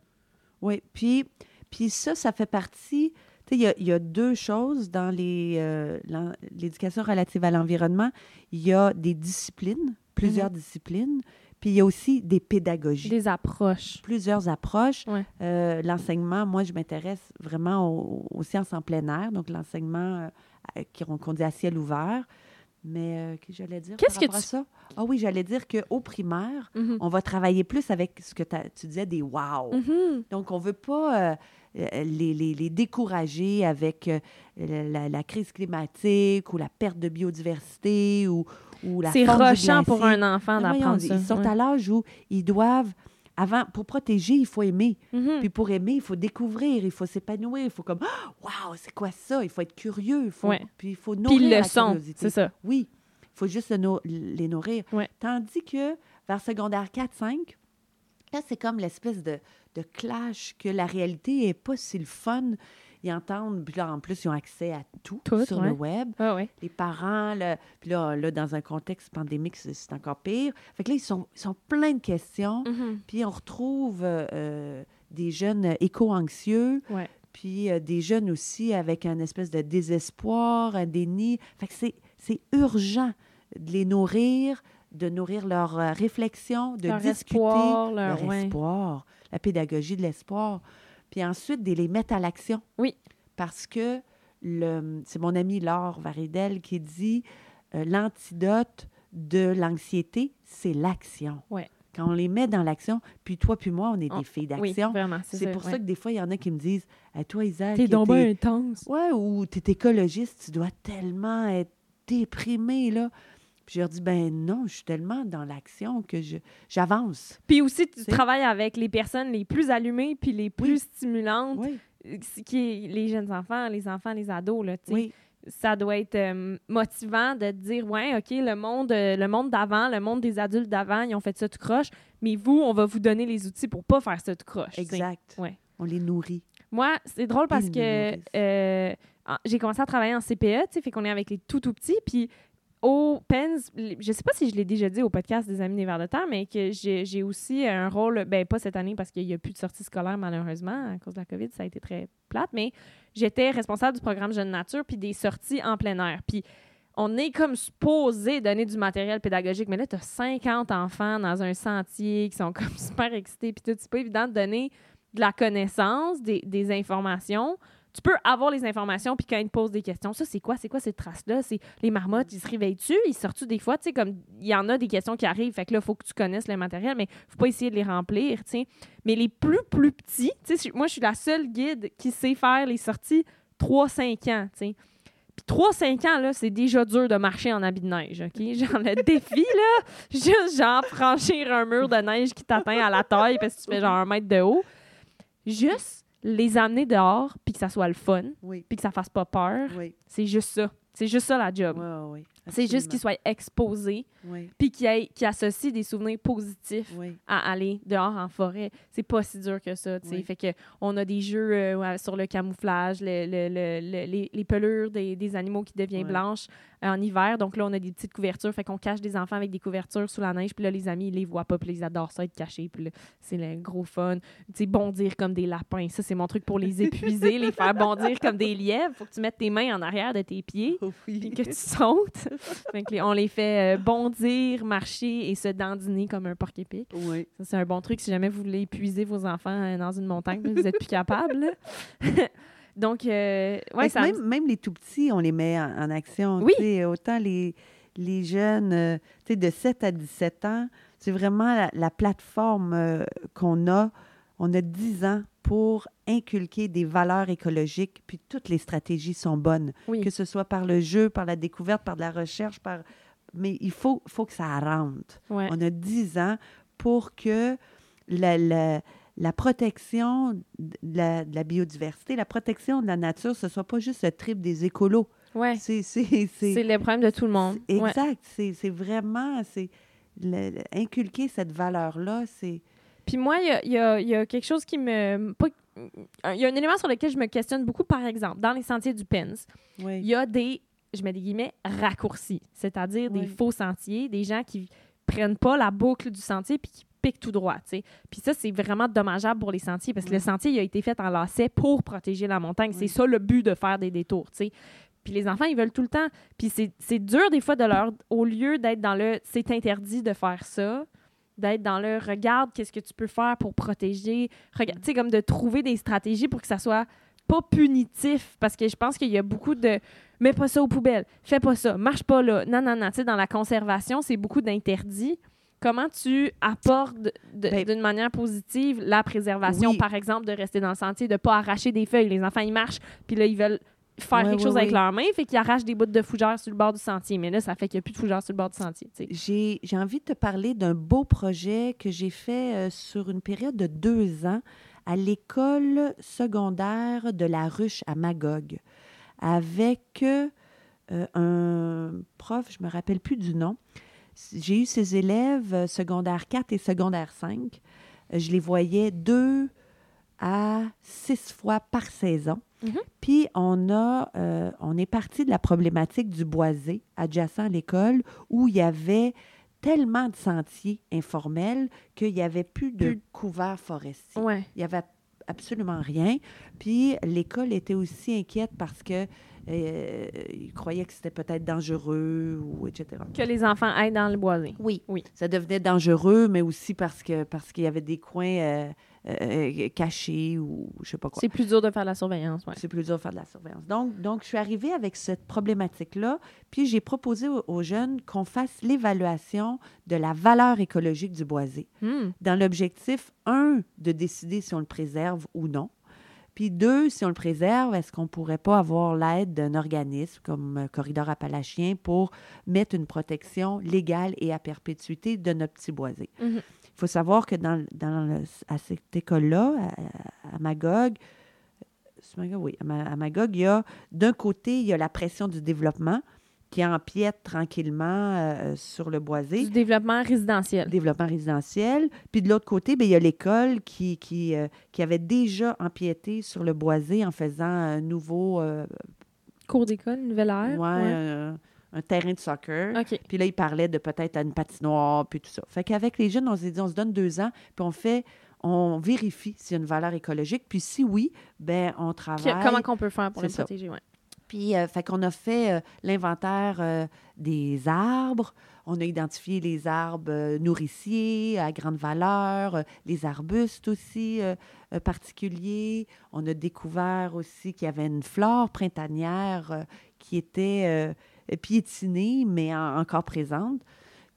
Speaker 2: Oui, puis, puis ça, ça fait partie. Tu sais, il y a- il y, a deux choses dans euh, l'éducation relative à l'environnement. Il y a des disciplines, plusieurs disciplines, puis il y a aussi des pédagogies.
Speaker 1: Des approches.
Speaker 2: Plusieurs approches.
Speaker 1: Ouais.
Speaker 2: Euh, l'enseignement, moi, je m'intéresse vraiment au- aux sciences en plein air, donc l'enseignement euh, qu'on dit à ciel ouvert. Mais euh, qu'est-ce que j'allais dire
Speaker 1: Qu'est-ce que tu-
Speaker 2: ça? Ah oui, j'allais dire qu'au primaire,
Speaker 1: Mhm.
Speaker 2: on va travailler plus avec ce que tu disais, des « wow ».
Speaker 1: Mhm.
Speaker 2: Donc, on ne veut pas euh, les, les- les décourager avec euh, la, la crise climatique ou la perte de biodiversité ou, ou la
Speaker 1: C'est rochant pour un enfant d'apprendre ça.
Speaker 2: Ils sont
Speaker 1: ouais.
Speaker 2: à l'âge où ils doivent, avant, pour protéger, il faut aimer.
Speaker 1: Mhm.
Speaker 2: Puis pour aimer, il faut découvrir, il faut s'épanouir, il faut comme, Ah, waouh, c'est quoi ça? Il faut être curieux, il faut,
Speaker 1: Ouais.
Speaker 2: puis il faut nourrir la
Speaker 1: le sont,
Speaker 2: curiosité.
Speaker 1: c'est ça.
Speaker 2: Oui, il faut juste le les nourrir.
Speaker 1: Ouais.
Speaker 2: Tandis que vers secondaire 4-5, là, c'est comme l'espèce de, de clash que la réalité n'est pas si le fun. Ils entendent, puis là, en plus, ils ont accès à tout,
Speaker 1: Tout,
Speaker 2: sur
Speaker 1: ouais.
Speaker 2: le web.
Speaker 1: Ah ouais.
Speaker 2: Les parents, puis là, là, dans un contexte pandémique, c'est encore pire. Fait que là, ils sont, ils sont pleins de questions.
Speaker 1: Mhm.
Speaker 2: Puis on retrouve euh, euh, des jeunes éco-anxieux,
Speaker 1: Ouais.
Speaker 2: puis euh, des jeunes aussi avec un espèce de désespoir, un déni. Fait que c'est- c'est urgent de les nourrir, de nourrir leur euh, réflexion, de
Speaker 1: Leur
Speaker 2: discuter
Speaker 1: espoir, leur-
Speaker 2: leur
Speaker 1: ouais.
Speaker 2: espoir, la pédagogie de l'espoir. Puis ensuite, de les mettre à l'action.
Speaker 1: Oui.
Speaker 2: Parce que le- c'est mon ami Laure Varidel qui dit euh, l'antidote de l'anxiété, c'est l'action.
Speaker 1: Ouais.
Speaker 2: Quand on les met dans l'action, puis toi puis moi, on est
Speaker 1: On-
Speaker 2: des filles
Speaker 1: Oui,
Speaker 2: d'action.
Speaker 1: vraiment.
Speaker 2: c'est pour
Speaker 1: ouais.
Speaker 2: ça que des fois, il y en a qui me disent à toi, Isaac,
Speaker 1: T'es donc bien intense.
Speaker 2: Ouais, ou tu es écologiste, tu dois tellement être déprimé, là. Puis je leur dis, ben non, je suis tellement dans l'action que je j'avance.
Speaker 1: Puis aussi, tu travailles avec les personnes les plus allumées puis les plus
Speaker 2: Oui.
Speaker 1: stimulantes,
Speaker 2: Oui,
Speaker 1: euh, qui est les jeunes enfants, les enfants, les ados, là, tu sais.
Speaker 2: oui,
Speaker 1: ça doit être euh, motivant de te dire ouais ok le monde euh, le monde d'avant le monde des adultes d'avant ils ont fait ça tout croche mais vous on va vous donner les outils pour pas faire ça tout croche.
Speaker 2: Exact.
Speaker 1: Ouais.
Speaker 2: On les nourrit.
Speaker 1: moi c'est drôle parce
Speaker 2: Ils
Speaker 1: que euh, j'ai commencé à travailler en CPE tu sais fait qu'on est avec les tout tout petits puis au PENS, je sais pas si je l'ai déjà dit au podcast des Amis des Vers de Terre, mais que j'ai aussi un rôle, ben pas cette année parce qu'il n'y a plus de sortie scolaire malheureusement à cause de la COVID, ça a été très plate, mais j'étais responsable du programme Jeune Nature puis des sorties en plein air. Puis on est comme supposé donner du matériel pédagogique, mais là, tu as 50 enfants dans un sentier qui sont comme super excités, puis tout. C'est pas évident de donner de la connaissance, des, des informations. Tu peux avoir les informations, puis quand ils te posent des questions, ça, c'est quoi? C'est quoi cette trace-là? C'est les marmottes, ils se réveillent-tu? Ils sortent des fois? Tu sais, comme il y en a des questions qui arrivent, fait que là, il faut que tu connaisses le matériel, mais faut pas essayer de les remplir, tu sais. Mais les plus, plus petits, tu sais, moi, je suis la seule guide qui sait faire les sorties 3-5 ans, tu sais. Puis 3-5 ans, là, c'est déjà dur de marcher en habit de neige, OK? Genre, le défi, là, juste, genre, franchir un mur de neige qui t'atteint à la taille parce que tu fais, genre, un mètre de haut. Juste les amener dehors, puis que ça soit le fun,
Speaker 2: Oui.
Speaker 1: puis que ça fasse pas peur.
Speaker 2: Oui.
Speaker 1: C'est juste ça. C'est juste ça, la job. C'est juste qu'ils soient exposés,
Speaker 2: Oui.
Speaker 1: puis qu'ils associent des souvenirs positifs
Speaker 2: Oui.
Speaker 1: à aller dehors en forêt. C'est pas si dur que ça.
Speaker 2: Oui.
Speaker 1: Fait que on a des jeux euh, sur le camouflage, le- le- le- le- les, les pelures des, des animaux qui deviennent blanches en hiver. Donc là, on a des petites couvertures. Fait qu'on cache des enfants avec des couvertures sous la neige. Puis là, les amis, ils les voient pas. Puis là, ils adorent ça, être cachés. Puis là, c'est le gros fun. Tu sais, bondir comme des lapins. Ça, c'est mon truc pour les épuiser, les faire bondir comme des lièvres. Faut que tu mettes tes mains en arrière de tes pieds
Speaker 2: Oh,
Speaker 1: puis
Speaker 2: oui.
Speaker 1: que tu sautes. Les- on les fait euh, bondir, marcher et se dandiner comme un porc-épic.
Speaker 2: Oui.
Speaker 1: Ça, c'est un bon truc si jamais vous voulez épuiser vos enfants euh, dans une montagne, puis vous n'êtes plus capable. Donc, euh, ouais, ça.
Speaker 2: même, même les tout petits, on les met en, en action.
Speaker 1: Oui.
Speaker 2: Autant les, les jeunes euh, de 7 à 17 ans, c'est vraiment la, la plateforme euh, qu'on a. On a 10 ans pour inculquer des valeurs écologiques, puis toutes les stratégies sont bonnes,
Speaker 1: Oui.
Speaker 2: que ce soit par le jeu, par la découverte, par de la recherche, par... mais il faut, faut que ça rentre.
Speaker 1: Ouais.
Speaker 2: On a 10 ans pour que la, la, la protection de la, de la biodiversité, la protection de la nature, ce soit pas juste le trip des écolos.
Speaker 1: Ouais.
Speaker 2: C'est,
Speaker 1: le problème de tout le monde.
Speaker 2: c'est-
Speaker 1: Ouais.
Speaker 2: exact. C'est, vraiment, le- le- inculquer cette valeur-là, c'est
Speaker 1: Puis moi, il y a, y a- y a quelque chose qui me. pas- Il y a un élément sur lequel je me questionne beaucoup, par exemple, dans les sentiers du PENS, il
Speaker 2: oui,
Speaker 1: y a des, je mets des guillemets, raccourcis, c'est-à-dire des faux sentiers, des gens qui prennent pas la boucle du sentier puis qui piquent tout droit. Puis ça, c'est vraiment dommageable pour les sentiers parce que
Speaker 2: Oui.
Speaker 1: le sentier, il a été fait en lacet pour protéger la montagne.
Speaker 2: Oui.
Speaker 1: C'est ça le but de faire des détours. Puis les enfants, ils veulent tout le temps. Puis c'est c'est dur des fois de leur, au lieu d'être dans le c'est interdit de faire ça, d'être dans le regarde qu'est-ce que tu peux faire pour protéger, regarde, tu sais, comme de trouver des stratégies pour que ça soit pas punitif parce que je pense qu'il y a beaucoup de mets pas ça aux poubelles, fais pas ça, marche pas là. Non, non, non. Tu sais, dans la conservation, c'est beaucoup d'interdits. Comment tu apportes
Speaker 2: Ben-
Speaker 1: d'une manière positive la préservation,
Speaker 2: Oui.
Speaker 1: par exemple, de rester dans le sentier, de pas arracher des feuilles. Les enfants, ils marchent, puis là, ils veulent faire
Speaker 2: Ouais,
Speaker 1: quelque
Speaker 2: ouais,
Speaker 1: chose avec
Speaker 2: ouais.
Speaker 1: leurs mains, fait qu'ils arrachent des bouts de fougère sur le bord du sentier. Mais là, ça fait qu'il n'y a plus de fougère sur le bord du sentier.
Speaker 2: j'ai, j'ai envie de te parler d'un beau projet que j'ai fait euh, sur une période de deux ans à l'école secondaire de la Ruche à Magog avec euh, un prof, je me rappelle plus du nom. J'ai eu ces élèves euh, secondaire 4 et secondaire 5. Euh, Je les voyais deux à six fois par saison.
Speaker 1: Mhm.
Speaker 2: Puis on a, euh, on est parti de la problématique du boisé adjacent à l'école où il y avait tellement de sentiers informels qu'il n'y avait plus de couverts forestiers.
Speaker 1: Ouais.
Speaker 2: Il n'y avait absolument rien. Puis l'école était aussi inquiète parce que euh, ils croyaient que c'était peut-être dangereux ou etc.
Speaker 1: Que les enfants aillent dans le boisé.
Speaker 2: Oui,
Speaker 1: Oui.
Speaker 2: Ça devenait dangereux, mais aussi parce que parce qu'il y avait des coins euh, euh, cachés ou je sais pas quoi.
Speaker 1: C'est plus dur de faire la surveillance. Ouais.
Speaker 2: C'est plus dur de faire de la surveillance. Donc, donc je suis arrivée avec cette problématique-là, puis j'ai proposé aux, aux jeunes qu'on fasse l'évaluation de la valeur écologique du boisé,
Speaker 1: Hmm.
Speaker 2: dans l'objectif, un, de décider si on le préserve ou non, puis deux, si on le préserve, est-ce qu'on pourrait pas avoir l'aide d'un organisme comme euh, Corridor Appalachien pour mettre une protection légale et à perpétuité de notre petit boisé?
Speaker 1: Mhm.
Speaker 2: Il faut savoir que dans, dans le- à cette école-là, à, à Magog, Magog, oui, à Magog, il y a, d'un côté, il y a la pression du développement qui empiète tranquillement euh, sur le boisé.
Speaker 1: Du développement résidentiel.
Speaker 2: développement résidentiel. Puis de l'autre côté, bien, il y a l'école qui, qui, euh, qui avait déjà empiété sur le boisé en faisant un nouveau euh,
Speaker 1: Cours d'école, nouvelle ère.
Speaker 2: ouais, un, un terrain de soccer.
Speaker 1: OK.
Speaker 2: Puis là, il parlait de peut-être une patinoire, puis tout ça. Fait qu'avec les jeunes, on s'est dit, on se donne deux ans, puis on fait, on vérifie s'il y a une valeur écologique. Puis si oui, ben on travaille.
Speaker 1: Comment qu'on peut faire pour les protéger? Ouais.
Speaker 2: Puis, euh, fait qu'on a fait euh, l'inventaire euh, des arbres. On a identifié les arbres euh, nourriciers à grande valeur, les arbustes aussi particuliers. On a découvert aussi qu'il y avait une flore printanière qui était piétinée, mais en- encore présente.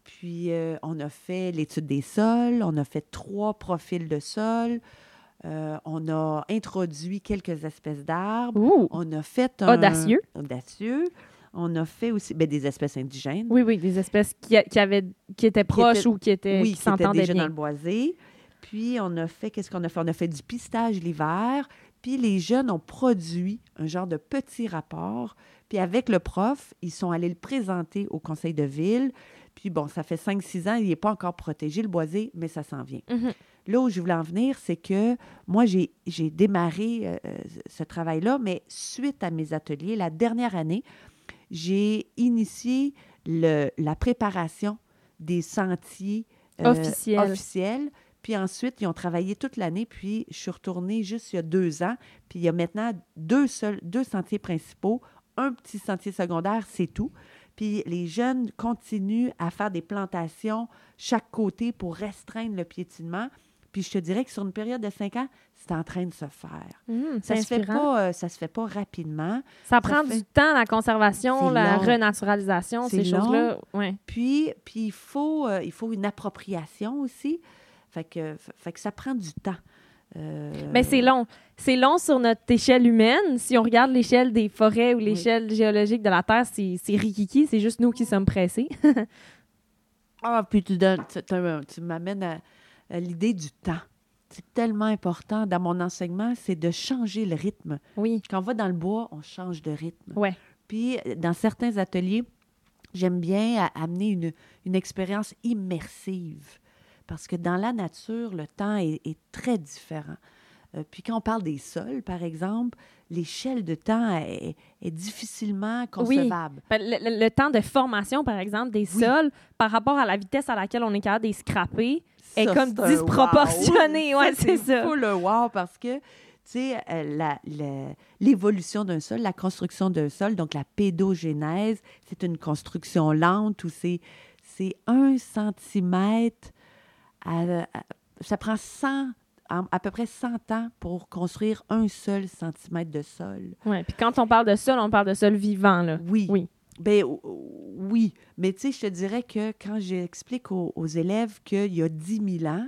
Speaker 2: Puis, on a fait l'étude des sols. On a fait trois profils de sol. Euh, on a introduit quelques espèces d'arbres. On a fait un...
Speaker 1: Audacieux.
Speaker 2: Audacieux. On a fait aussi ben, des espèces indigènes.
Speaker 1: Oui, oui, des espèces qui, avaient, qui étaient proches
Speaker 2: étaient-
Speaker 1: ou qui, étaient,
Speaker 2: oui,
Speaker 1: qui s'entendaient
Speaker 2: déjà
Speaker 1: bien.
Speaker 2: dans le boisé. Puis on a fait, qu'est-ce qu'on a fait? On a fait du pistage l'hiver. Puis les jeunes ont produit un genre de petit rapport. Puis avec le prof, ils sont allés le présenter au conseil de ville. Puis bon, ça fait 5-6 ans, il n'est pas encore protégé, le boisé, mais ça s'en vient.
Speaker 1: Mhm.
Speaker 2: Là où je voulais en venir, c'est que moi, j'ai j'ai démarré euh, ce travail-là, mais suite à mes ateliers, la dernière année, j'ai initié le- la préparation des sentiers euh,
Speaker 1: Officiels.
Speaker 2: officiels. Puis ensuite, ils ont travaillé toute l'année, puis je suis retournée juste il y a deux ans. Puis il y a maintenant deux, seuls, deux sentiers principaux, un petit sentier secondaire, c'est tout. Puis les jeunes continuent à faire des plantations chaque côté pour restreindre le piétinement. Puis je te dirais que sur une période de cinq ans, c'est en train de se faire.
Speaker 1: Hum,
Speaker 2: Ça se fait pas, euh, ça se fait pas rapidement.
Speaker 1: Ça prend
Speaker 2: fait-
Speaker 1: du temps, la conservation, la
Speaker 2: long.
Speaker 1: renaturalisation, ces choses-là. Ouais.
Speaker 2: Puis, puis il, faut, euh, il faut une appropriation aussi. Fait que, fait que ça prend du temps. Euh,
Speaker 1: Mais c'est long. C'est long sur notre échelle humaine. Si on regarde l'échelle des forêts ou l'échelle géologique de la Terre, c'est c'est rikiki. C'est juste nous qui sommes pressés.
Speaker 2: Ah, puis tu, donnes, tu, m'amènes à l'idée du temps. C'est tellement important dans mon enseignement, c'est de changer le rythme.
Speaker 1: oui.
Speaker 2: Quand on va dans le bois, on change de rythme.
Speaker 1: Ouais.
Speaker 2: Puis, euh, dans certains ateliers, j'aime bien amener une, une expérience immersive. Parce que dans la nature, le temps est, est très différent. Euh, puis quand on parle des sols, par exemple, l'échelle de temps est, est difficilement
Speaker 1: Oui.
Speaker 2: concevable.
Speaker 1: Ben, Le, le- le temps de formation, par exemple, des
Speaker 2: Oui.
Speaker 1: sols par rapport à la vitesse à laquelle on est capable de les scraper est
Speaker 2: Ça,
Speaker 1: comme
Speaker 2: c'est un
Speaker 1: disproportionné.
Speaker 2: wow.
Speaker 1: Ouais, c'est ça.
Speaker 2: fou le wow parce que, tu sais, euh, l'évolution d'un sol, la construction d'un sol, donc la pédogénèse, c'est une construction lente où c'est, c'est un centimètre, à- à- ça prend 100, à, à peu près 100 ans pour construire un seul centimètre de sol.
Speaker 1: Ouais. Puis quand on parle de sol, on parle de sol vivant. Là.
Speaker 2: Oui.
Speaker 1: Oui.
Speaker 2: Ben oui, mais tu sais, je te dirais que quand j'explique aux, aux élèves qu'il y a 10 000 ans,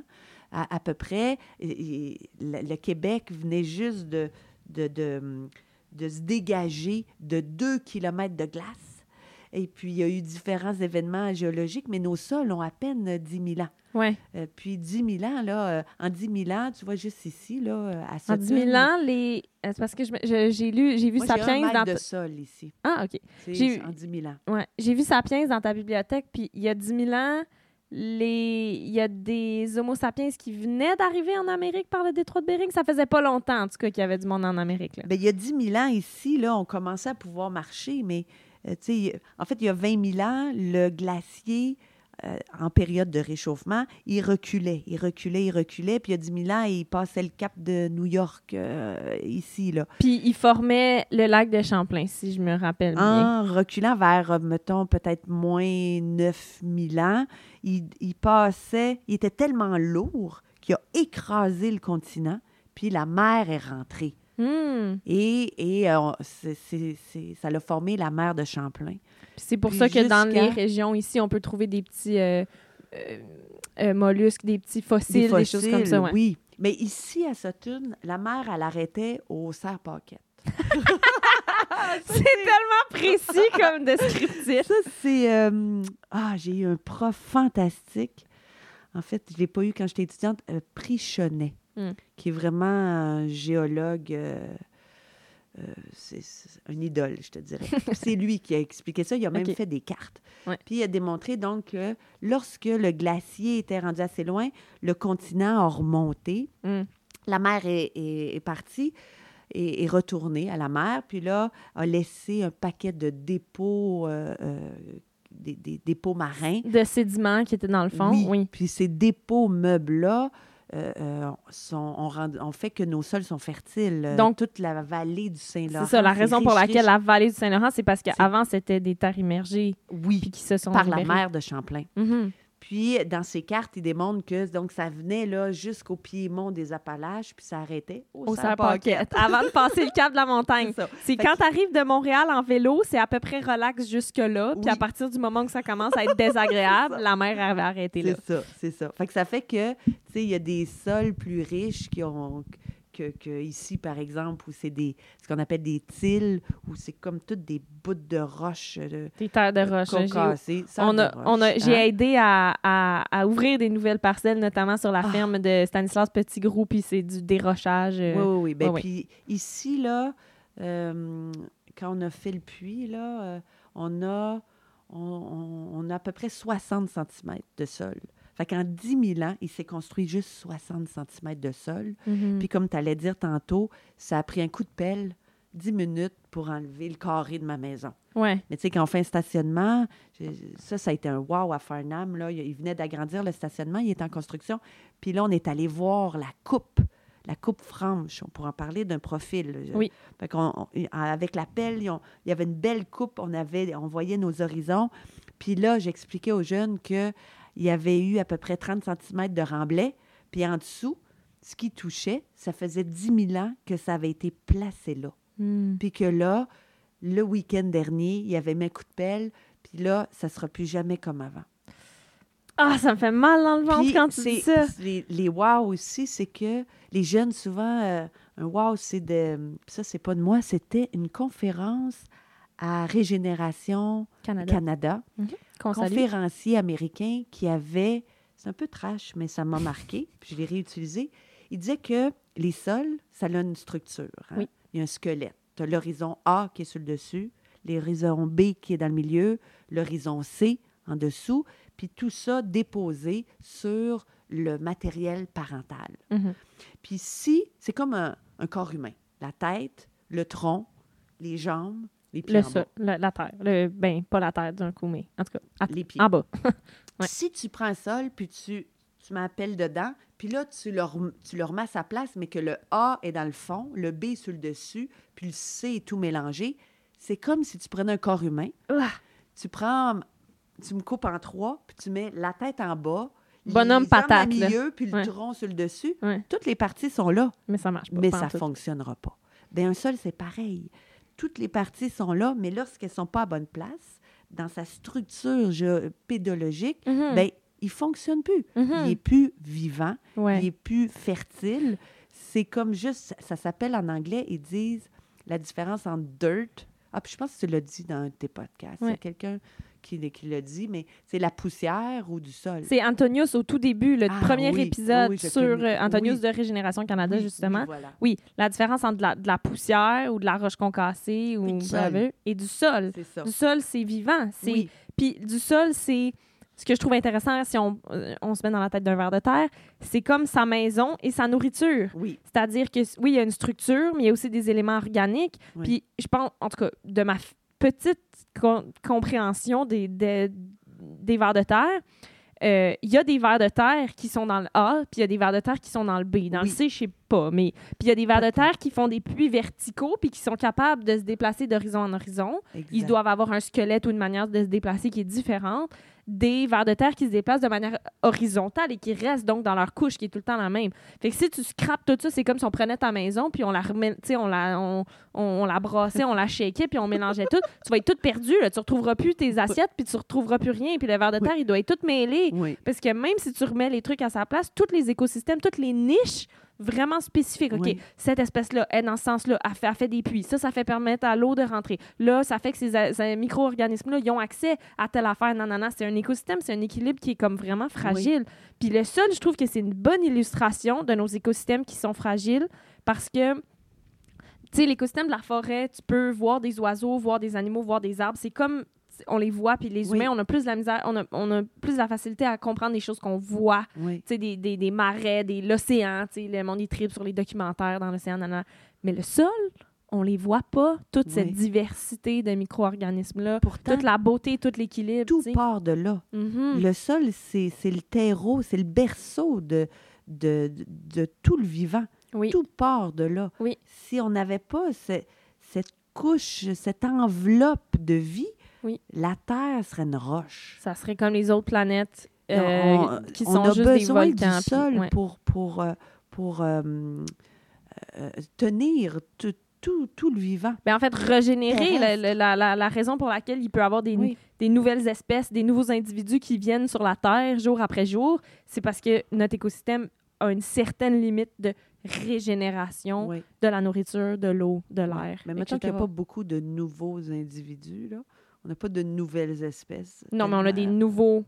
Speaker 2: à, peu près, le, Québec venait juste de, de se dégager de 2 kilomètres de glace. Et puis, il y a eu différents événements géologiques, mais nos sols ont à peine 10 000 ans.
Speaker 1: Ouais.
Speaker 2: Euh, puis 10 000 ans, là, euh, en 10 000 ans, tu vois, juste ici, là, euh, à
Speaker 1: En 10 000
Speaker 2: Sutton,
Speaker 1: ans, les... euh, c'est parce que j'ai lu, j'ai vu
Speaker 2: moi, un
Speaker 1: Sapiens
Speaker 2: mètre
Speaker 1: dans...
Speaker 2: de sol ici,
Speaker 1: Ah, OK. J'ai-
Speaker 2: en 10 000 ans.
Speaker 1: Ouais. J'ai vu Sapiens dans ta bibliothèque, puis il y a 10 000 ans, les... il y a des Homo sapiens qui venaient d'arriver en Amérique par le détroit de Bering. Ça faisait pas longtemps, en tout cas, qu'il y avait du monde en Amérique. Là.
Speaker 2: Bien, il y a 10 000 ans ici, là, on commençait à pouvoir marcher, mais euh, en fait, il y a 20 000 ans, le glacier, euh, en période de réchauffement, il reculait, il reculait, il reculait, puis il y a 10 000 ans, il passait le cap de New York, euh, ici, là.
Speaker 1: Puis il formait le lac de Champlain, si je me rappelle bien.
Speaker 2: En reculant vers, euh, mettons, peut-être moins 9 000 ans, il, il passait, il était tellement lourd qu'il a écrasé le continent, puis la mer est rentrée.
Speaker 1: Hmm.
Speaker 2: Et, et euh, ça l'a formé la mer de Champlain.
Speaker 1: C'est pour
Speaker 2: Puis
Speaker 1: ça que dans les régions ici, on peut trouver des petits euh, euh, mollusques, des petits fossiles, des, choses comme ça. ouais.
Speaker 2: Oui. Mais ici, à Sutton, la mer, elle arrêtait au serre-paquette.
Speaker 1: C'est tellement précis comme descriptif.
Speaker 2: Ça, c'est... ah, j'ai eu un prof fantastique. En fait, je ne l'ai pas eu quand j'étais étudiante. Prichonnet,
Speaker 1: Hmm.
Speaker 2: qui est vraiment un géologue... euh, euh, c'est un idole, je te dirais. c'est lui qui a expliqué ça. Il a même fait des cartes.
Speaker 1: Ouais.
Speaker 2: Puis il a démontré donc que lorsque le glacier était rendu assez loin, le continent a remonté.
Speaker 1: Mm.
Speaker 2: La mer est, est- est partie et est retournée à la mer. Puis là, a laissé un paquet de dépôts, euh, euh, des, des dépôts marins.
Speaker 1: De sédiments qui étaient dans le fond. Oui.
Speaker 2: Puis ces dépôts meubles-là euh, euh, sont, on, rend- on fait que nos sols sont fertiles. Euh,
Speaker 1: Donc,
Speaker 2: toute la vallée du Saint-Laurent.
Speaker 1: C'est ça, la raison pour laquelle
Speaker 2: riche.
Speaker 1: la vallée du Saint-Laurent, c'est parce qu'avant, c'était des terres immergées
Speaker 2: Oui,
Speaker 1: puis qui se sont
Speaker 2: par la mer de Champlain.
Speaker 1: Mhm.
Speaker 2: Puis, dans ces cartes, il démontre que donc ça venait là jusqu'au piémont des Appalaches, puis ça arrêtait au,
Speaker 1: Au
Speaker 2: Serre-Paquette.
Speaker 1: Avant de passer le cap de la montagne.
Speaker 2: C'est
Speaker 1: quand tu arrives de Montréal en vélo, c'est à peu près relax jusque-là. Puis à partir du moment où ça commence à être désagréable, la mer avait arrêté là.
Speaker 2: C'est ça, c'est ça. Fait que ça fait que, tu sais, il y a des sols plus riches qui ont que, que ici, par exemple, où c'est des ce qu'on appelle des tilles, où c'est comme toutes des bouts de roches de
Speaker 1: Des terres de roche. J'ai-
Speaker 2: concassées,
Speaker 1: On a, on a,
Speaker 2: roches,
Speaker 1: j'ai
Speaker 2: hein?
Speaker 1: aidé à, à- à ouvrir des nouvelles parcelles, notamment sur la
Speaker 2: Ah.
Speaker 1: ferme de Stanislas Petit-Gros, puis c'est du dérochage. euh,
Speaker 2: Oui, oui, oui. Ben,
Speaker 1: ouais.
Speaker 2: Puis ici, là, euh, quand on a fait le puits, là, euh, on, a, on, on- on a à peu près 60 cm de sol. Fait qu'en 10 000 ans, il s'est construit juste 60 cm de sol.
Speaker 1: mhm.
Speaker 2: Puis comme tu allais dire tantôt, ça a pris un coup de pelle, 10 minutes pour enlever le carré de ma maison.
Speaker 1: Ouais.
Speaker 2: Mais tu sais, quand on fait un stationnement, ça, ça a été un wow à Farnham. Là. Il il venait d'agrandir le stationnement, il est en construction. Puis là, on est allé voir la coupe, la coupe franche. On pourrait en parler d'un profil.
Speaker 1: Oui.
Speaker 2: Fait qu'on- on- avec la pelle, il y avait une belle coupe, on, avait, on voyait nos horizons. Puis là, j'expliquais aux jeunes qu'il y avait eu à peu près 30 cm de remblai. Puis en dessous, ce qui touchait, ça faisait 10 000 ans que ça avait été placé là.
Speaker 1: Mm.
Speaker 2: Puis que là, le week-end dernier, il y avait mis un coup de pelle. Puis là, ça sera plus jamais comme avant.
Speaker 1: Ah, ça me fait mal dans le ventre quand tu
Speaker 2: c'est-
Speaker 1: dis ça.
Speaker 2: Les, les wow aussi, c'est que les jeunes, souvent, euh, un wow, c'est de. Ça, c'est pas de moi, c'était une conférence à Régénération
Speaker 1: Canada.
Speaker 2: Conférencier américain qui avait. C'est un peu trash, mais ça m'a marqué, puis je l'ai réutilisé. Il disait que les sols, ça a une structure. hein.
Speaker 1: Oui.
Speaker 2: Il y a un squelette. Tu as l'horizon A qui est sur le dessus, l'horizon B qui est dans le milieu, l'horizon C en dessous, puis tout ça déposé sur le matériel parental.
Speaker 1: Mhm.
Speaker 2: Puis si, c'est comme un, un corps humain. La tête, le tronc, les jambes, les pieds
Speaker 1: Le
Speaker 2: en bas.
Speaker 1: sol, le- la terre. Le, ben, pas la terre d'un coup, mais en tout cas, à-
Speaker 2: Les pieds.
Speaker 1: en bas. Ouais.
Speaker 2: Si tu prends un sol, puis tu, tu m'appelles dedans, puis là, tu le, rem- tu le remets à sa place, mais que le A est dans le fond, le B est sur le dessus, puis le C est tout mélangé, c'est comme si tu prenais un corps humain,
Speaker 1: Ah,
Speaker 2: tu prends, tu me coupes en trois, puis tu mets la tête en bas,
Speaker 1: Bonhomme
Speaker 2: les
Speaker 1: patate,
Speaker 2: au milieu, puis le
Speaker 1: Ouais.
Speaker 2: tronc sur le dessus.
Speaker 1: Ouais.
Speaker 2: Toutes les parties sont là,
Speaker 1: mais ça marche pas.
Speaker 2: mais
Speaker 1: pas
Speaker 2: ça
Speaker 1: tout.
Speaker 2: fonctionnera pas. Bien, un sol, c'est pareil. Toutes les parties sont là, mais lorsqu'elles sont pas à bonne place, dans sa structure pédologique,
Speaker 1: Mhm.
Speaker 2: ben, il fonctionne plus.
Speaker 1: Mhm.
Speaker 2: Il est plus vivant,
Speaker 1: Ouais.
Speaker 2: il est plus fertile. C'est comme juste, ça s'appelle en anglais, ils disent la différence entre dirt. Ah, puis je pense que tu l'as dit dans tes podcasts. Il y a quelqu'un qui, qui l'a dit, mais c'est la poussière ou du sol.
Speaker 1: C'est Antonius au tout début, le
Speaker 2: Ah,
Speaker 1: premier
Speaker 2: oui,
Speaker 1: épisode
Speaker 2: oui,
Speaker 1: sur
Speaker 2: connais.
Speaker 1: euh, Antonius
Speaker 2: Oui.
Speaker 1: de Régénération Canada, justement.
Speaker 2: oui, voilà.
Speaker 1: Oui, la différence entre de la, de la poussière ou de la roche concassée ou
Speaker 2: du sol.
Speaker 1: et du sol.
Speaker 2: Ça.
Speaker 1: Du sol, c'est vivant. Puis du sol, c'est ce que je trouve intéressant si on, euh, on se met dans la tête d'un ver de terre, c'est comme sa maison et sa nourriture.
Speaker 2: oui,
Speaker 1: C'est-à-dire que oui, il y a une structure, mais il y a aussi des éléments organiques.
Speaker 2: Oui.
Speaker 1: Puis je pense, en tout cas, de ma petite com- compréhension des, des, des vers de terre, euh, il y a des vers de terre qui sont dans le A, puis il y a des vers de terre qui sont dans le B. Dans
Speaker 2: Oui.
Speaker 1: le C, je sais pas, mais puis il y a des vers de terre qui font des puits verticaux, puis qui sont capables de se déplacer d'horizon en horizon. Ils doivent avoir un squelette ou une manière de se déplacer qui est différente des vers de terre qui se déplacent de manière horizontale et qui restent donc dans leur couche qui est tout le temps la même. Fait que si tu scrapes tout ça, c'est comme si on prenait ta maison puis on la remet, on la, on, on, on la brassait, on la shakeait puis on mélangeait tout. Tu vas être toute perdue, là. tu retrouveras plus tes assiettes puis tu retrouveras plus rien puis le ver de terre il doit être tout mêlé.
Speaker 2: Oui,
Speaker 1: Parce que même si tu remets les trucs à sa place, tous les écosystèmes, toutes les niches vraiment spécifiques. OK,
Speaker 2: Oui.
Speaker 1: cette espèce-là est dans ce sens-là, elle fait, des puits. Ça, ça fait permettre à l'eau de rentrer. Là, ça fait que ces, a- ces micro-organismes-là, ils ont accès à telle affaire. Non, non, non. C'est un écosystème, c'est un équilibre qui est comme vraiment fragile. Puis le sol, je trouve que c'est une bonne illustration de nos écosystèmes qui sont fragiles parce que tu sais, l'écosystème de la forêt, tu peux voir des oiseaux, voir des animaux, voir des arbres. C'est comme on les voit, puis les
Speaker 2: Oui.
Speaker 1: humains, on a plus de la misère, on a, on a plus de la facilité à comprendre des choses qu'on voit.
Speaker 2: Oui.
Speaker 1: Tu sais, des, des, des marais, des, l'océan, tu sais, le monde, tripe sur les documentaires dans l'océan. Mais le sol, on les voit pas, toute cette diversité de micro-organismes-là, toute la beauté, tout l'équilibre,
Speaker 2: tout part de là.
Speaker 1: Mhm.
Speaker 2: Le sol, c'est c'est le terreau, c'est le berceau de, de, de, de tout le vivant.
Speaker 1: Oui.
Speaker 2: Tout part de là.
Speaker 1: Oui.
Speaker 2: Si on n'avait pas ce- cette couche, cette enveloppe de vie,
Speaker 1: Oui.
Speaker 2: la Terre serait une roche.
Speaker 1: Ça serait comme les autres planètes euh,
Speaker 2: on,
Speaker 1: qui
Speaker 2: on
Speaker 1: sont
Speaker 2: a
Speaker 1: juste des
Speaker 2: besoin
Speaker 1: volcans.
Speaker 2: du
Speaker 1: puis-
Speaker 2: sol
Speaker 1: ouais.
Speaker 2: pour, pour, euh, pour euh, euh, tenir tout, tout, tout le vivant.
Speaker 1: Ben, en fait, régénérer la, la- la- raison pour laquelle il peut y avoir des,
Speaker 2: Oui.
Speaker 1: des nouvelles espèces, des nouveaux individus qui viennent sur la Terre jour après jour, c'est parce que notre écosystème a une certaine limite de régénération
Speaker 2: Oui.
Speaker 1: de la nourriture, de l'eau, de l'air.
Speaker 2: Mais maintenant qu'il n'y a pas beaucoup de nouveaux individus, là, on n'a pas de nouvelles espèces.
Speaker 1: Non, mais on a des
Speaker 2: tellement-
Speaker 1: nouveaux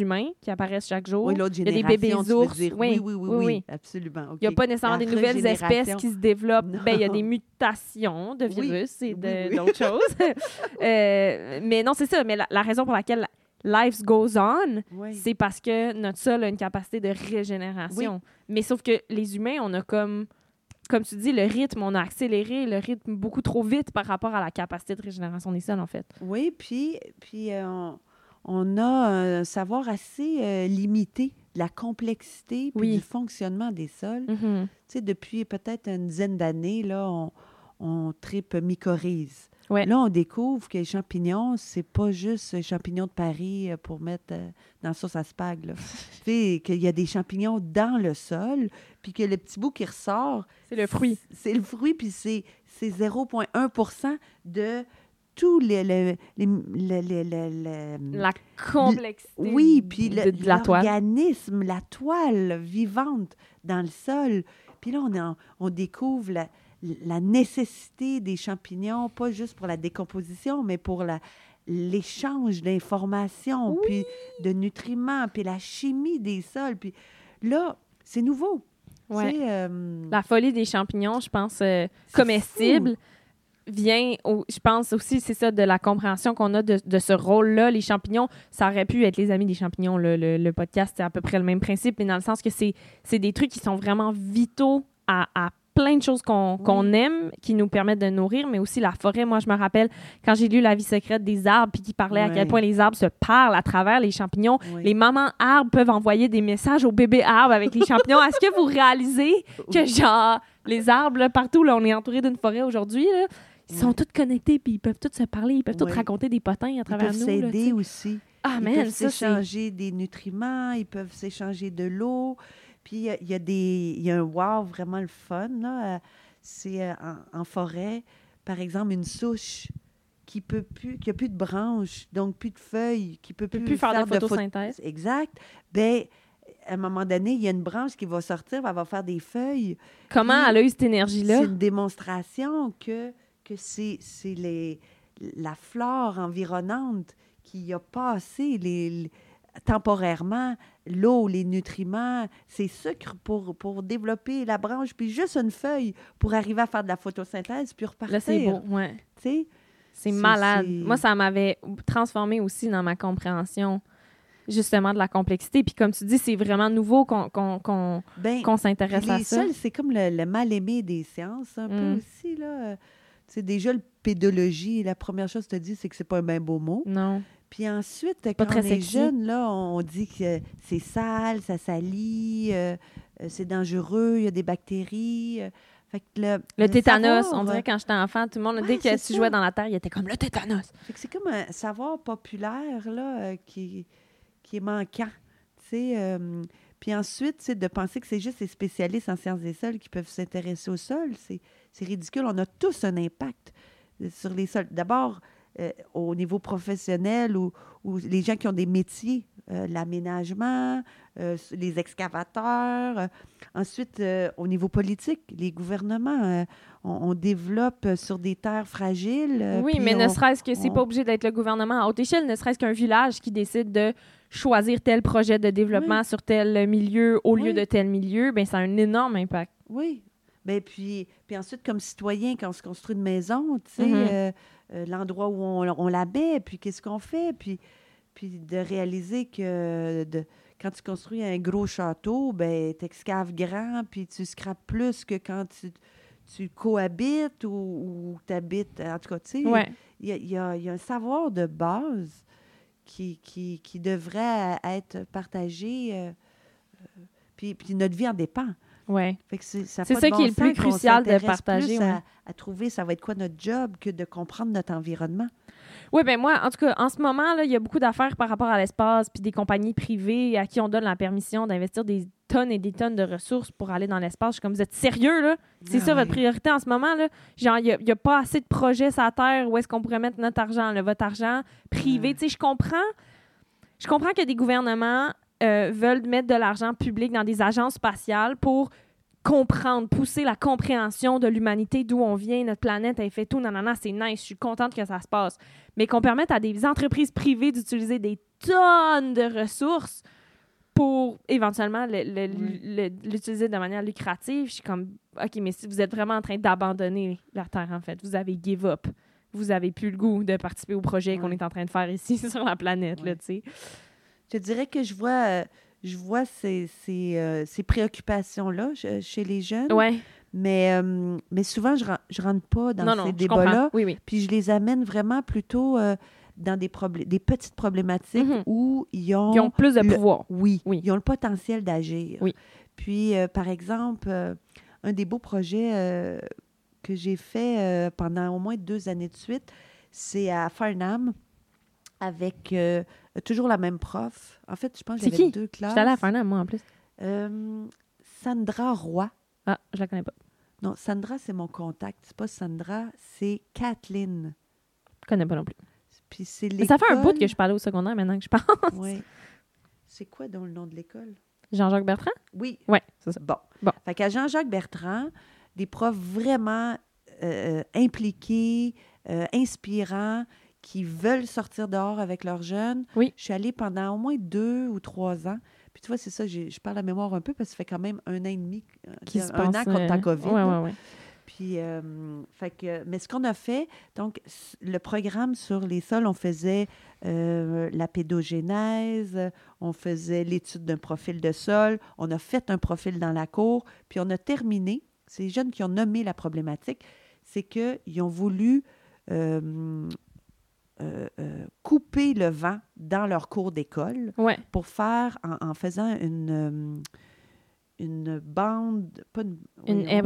Speaker 1: humains qui apparaissent chaque jour.
Speaker 2: Oui, l'autre
Speaker 1: Il y a des bébés ours. Oui,
Speaker 2: Oui, oui, oui, absolument.
Speaker 1: Il n'y a pas nécessairement des nouvelles espèces qui se développent. Ben, il y a des mutations de virus et d'autres choses. Euh, mais non, c'est ça. Mais la, la raison pour laquelle life goes on, c'est parce que notre sol a une capacité de régénération. Mais sauf que les humains, on a comme, comme tu dis, le rythme, on a accéléré le rythme beaucoup trop vite par rapport à la capacité de régénération des sols, en fait.
Speaker 2: Oui, puis, puis euh, on, on a un savoir assez euh, limité de la complexité puis
Speaker 1: Oui.
Speaker 2: du fonctionnement des sols. Tu sais, depuis peut-être une dizaine d'années, là, on, on tripe mycorhize.
Speaker 1: Ouais.
Speaker 2: Là, on découvre que les champignons, c'est pas juste les champignons de Paris euh, pour mettre euh, dans la sauce à spag. tu qu'il y a des champignons dans le sol, puis que le petit bout qui ressort,
Speaker 1: C'est le fruit.
Speaker 2: c'est le fruit, puis c'est c'est 0,1 de tous les... les,
Speaker 1: La complexité
Speaker 2: oui, puis
Speaker 1: la
Speaker 2: l'organisme, la toile vivante dans le sol. Puis là, on, en- on découvre la, la nécessité des champignons, pas juste pour la décomposition, mais pour la l'échange d'informations,
Speaker 1: Oui.
Speaker 2: puis de nutriments, puis la chimie des sols. Puis là, c'est nouveau.
Speaker 1: Ouais.
Speaker 2: Tu sais, euh,
Speaker 1: La folie des champignons, je pense, euh, comestibles, vient, au- je pense aussi, c'est ça, de la compréhension qu'on a de, de ce rôle-là. Les champignons, ça aurait pu être les amis des champignons. Le, le- le podcast, c'est à peu près le même principe, mais dans le sens que c'est c'est des trucs qui sont vraiment vitaux à, à plein de choses qu'on aime, qui nous permettent de nourrir, mais aussi la forêt. Moi, je me rappelle quand j'ai lu La vie secrète des arbres, puis qui parlait à quel point les arbres se parlent à travers les champignons.
Speaker 2: oui.
Speaker 1: Les mamans arbres peuvent envoyer des messages aux bébés arbres avec les champignons. Est-ce que vous réalisez que, genre, les arbres, là, partout, là, on est entouré d'une forêt aujourd'hui, ils sont tous connectés, puis ils peuvent tous se parler, ils peuvent tous raconter des potins à
Speaker 2: Ils
Speaker 1: travers
Speaker 2: peuvent
Speaker 1: nous. là, tu
Speaker 2: s'aider aussi.
Speaker 1: Ah,
Speaker 2: Ils
Speaker 1: man,
Speaker 2: peuvent s'échanger des nutriments, ils peuvent s'échanger de l'eau. Puis il y a- y, a des, il y a un wow vraiment le fun. là. Euh, C'est euh, en, en forêt, par exemple, une souche qui peut plus, qui a plus de branches, donc plus de feuilles, qui peut
Speaker 1: peut
Speaker 2: plus,
Speaker 1: plus faire de
Speaker 2: phot-
Speaker 1: photosynthèse.
Speaker 2: Exact. Ben, à un moment donné, il y a une branche qui va sortir, elle va faire des feuilles.
Speaker 1: Comment
Speaker 2: Puis,
Speaker 1: elle a eu cette énergie-là?
Speaker 2: C'est une démonstration que, que c'est c'est les- la flore environnante qui a passé les, les- temporairement l'eau, les nutriments, c'est sucre pour, pour développer la branche, puis juste une feuille pour arriver à faire de la photosynthèse, puis repartir.
Speaker 1: Là, c'est beau, ouais. C'est malade. Moi, ça m'avait transformé aussi dans ma compréhension, justement, de la complexité. Puis comme tu dis, c'est vraiment nouveau qu'on qu'on- qu'on-
Speaker 2: Ben,
Speaker 1: s'intéresse à ça.
Speaker 2: c'est comme le, le mal-aimé des sciences, un
Speaker 1: Mm.
Speaker 2: peu aussi. là. Tu sais, déjà, le pédologie, la première chose que tu dit, c'est que c'est pas un bien beau mot.
Speaker 1: Non.
Speaker 2: Puis ensuite,
Speaker 1: pas
Speaker 2: quand on est jeune, là, on dit que c'est sale, ça salit, euh, euh, c'est dangereux, il y a des bactéries. euh. Fait que le,
Speaker 1: Le tétanos,
Speaker 2: savoir,
Speaker 1: on dirait quand j'étais enfant, tout le monde,
Speaker 2: Ouais,
Speaker 1: dès que tu jouais dans la terre, il était comme le tétanos.
Speaker 2: c'est comme un savoir populaire là, euh, qui, qui est manquant. puis ensuite, c'est de penser que c'est juste les spécialistes en sciences des sols qui peuvent s'intéresser au sol. C'est ridicule. On a tous un impact sur les sols. D'abord, euh, au niveau professionnel ou, ou les gens qui ont des métiers, euh, l'aménagement, euh, les excavateurs. ensuite, au niveau politique, les gouvernements, on, on développe sur des terres fragiles.
Speaker 1: oui, mais ne serait-ce que c'est
Speaker 2: on-
Speaker 1: pas obligé d'être le gouvernement à haute échelle, ne serait-ce qu'un village qui décide de choisir tel projet de développement sur tel milieu au lieu
Speaker 2: Oui.
Speaker 1: de tel milieu, ben ça a un énorme impact.
Speaker 2: Oui. Ben, puis, puis ensuite, comme citoyen, quand on se construit une maison, tu sais, euh, l'endroit où on, on la met, puis qu'est-ce qu'on fait, puis, puis de réaliser que de, quand tu construis un gros château, ben, tu excaves grand, puis tu scrapes plus que quand tu, tu cohabites ou, tu habites. En tout cas, tu sais,
Speaker 1: Ouais.
Speaker 2: il y a, y a un savoir de base qui, qui, qui devrait être partagé. euh, euh, puis, puis notre vie en dépend.
Speaker 1: Ouais.
Speaker 2: C'est ça
Speaker 1: qui est le plus crucial de partager,
Speaker 2: plus
Speaker 1: ouais.
Speaker 2: à, à trouver ça va être quoi notre job que de comprendre notre environnement.
Speaker 1: Oui, ben moi, en tout cas, en ce moment, là, il y a beaucoup d'affaires par rapport à l'espace, puis des compagnies privées à qui on donne la permission d'investir des tonnes et des tonnes de ressources pour aller dans l'espace. Je suis comme, vous êtes sérieux, là? C'est
Speaker 2: Ah
Speaker 1: ça votre priorité en ce moment, là? Genre, il n'y a, pas assez de projets sur la Terre où est-ce qu'on pourrait mettre notre argent, là, votre argent privé. Tu sais, je comprends. Je comprends que des gouvernements euh, veulent mettre de l'argent public dans des agences spatiales pour comprendre, pousser la compréhension de l'humanité, d'où on vient, notre planète, elle fait tout, nanana, c'est nice, je suis contente que ça se passe. Mais qu'on permette à des entreprises privées d'utiliser des tonnes de ressources pour éventuellement l'utiliser de manière lucrative, je suis comme, OK, mais si vous êtes vraiment en train d'abandonner la Terre, en fait, vous avez give up. Vous avez plus le goût de participer au projet qu'on est en train de faire ici sur la planète, là, tu sais.
Speaker 2: Je dirais que je vois, euh, je vois ces, ces, euh, ces préoccupations-là che- chez les jeunes,
Speaker 1: Ouais.
Speaker 2: mais, euh, mais souvent, je ne rentre pas dans
Speaker 1: non,
Speaker 2: ces débats-là.
Speaker 1: Oui, oui.
Speaker 2: Puis je les amène vraiment plutôt euh, dans des, des petites problématiques
Speaker 1: Mhm.
Speaker 2: où ils ont,
Speaker 1: Qui ont plus de
Speaker 2: le-
Speaker 1: pouvoir.
Speaker 2: oui,
Speaker 1: Oui.
Speaker 2: ils ont le potentiel d'agir.
Speaker 1: Oui.
Speaker 2: Puis, euh, par exemple, un des beaux projets que j'ai fait pendant au moins deux années de suite, c'est à Farnham avec toujours la même prof. En fait, je pense que
Speaker 1: C'est
Speaker 2: j'avais deux classes.
Speaker 1: J'étais allée à Farnham, moi, en plus.
Speaker 2: Euh, Sandra Roy.
Speaker 1: Ah, je la connais pas.
Speaker 2: Non, Sandra, c'est mon contact. C'est pas Sandra, c'est Kathleen.
Speaker 1: Je connais pas non plus.
Speaker 2: Puis c'est
Speaker 1: Mais ça fait un bout que je parlais au secondaire maintenant que je parle.
Speaker 2: Oui. C'est quoi donc le nom de l'école?
Speaker 1: Jean-Jacques Bertrand?
Speaker 2: Oui.
Speaker 1: Ouais, c'est ça.
Speaker 2: Bon.
Speaker 1: Bon.
Speaker 2: Fait qu'à Jean-Jacques Bertrand, des profs vraiment euh, impliqués, euh, inspirants, qui veulent sortir dehors avec leurs jeunes.
Speaker 1: Oui.
Speaker 2: Je suis allée pendant au moins deux ou trois ans. Puis tu vois, c'est ça, je parle à mémoire un peu parce que ça fait quand même un an et demi, euh,
Speaker 1: Qui
Speaker 2: un
Speaker 1: se
Speaker 2: an
Speaker 1: passe,
Speaker 2: contre
Speaker 1: euh,
Speaker 2: ta COVID.
Speaker 1: Ouais,
Speaker 2: là.
Speaker 1: ouais, ouais.
Speaker 2: Puis, euh, fait que, mais ce qu'on a fait, donc, le programme sur les sols, on faisait euh, la pédogénèse, on faisait l'étude d'un profil de sol, on a fait un profil dans la cour, puis on a terminé. C'est les jeunes qui ont nommé la problématique, c'est qu'ils ont voulu euh, euh, euh, couper le vent dans leur cours d'école
Speaker 1: Ouais.
Speaker 2: pour faire, en, en faisant une, euh, une bande, pas une,
Speaker 1: Une haie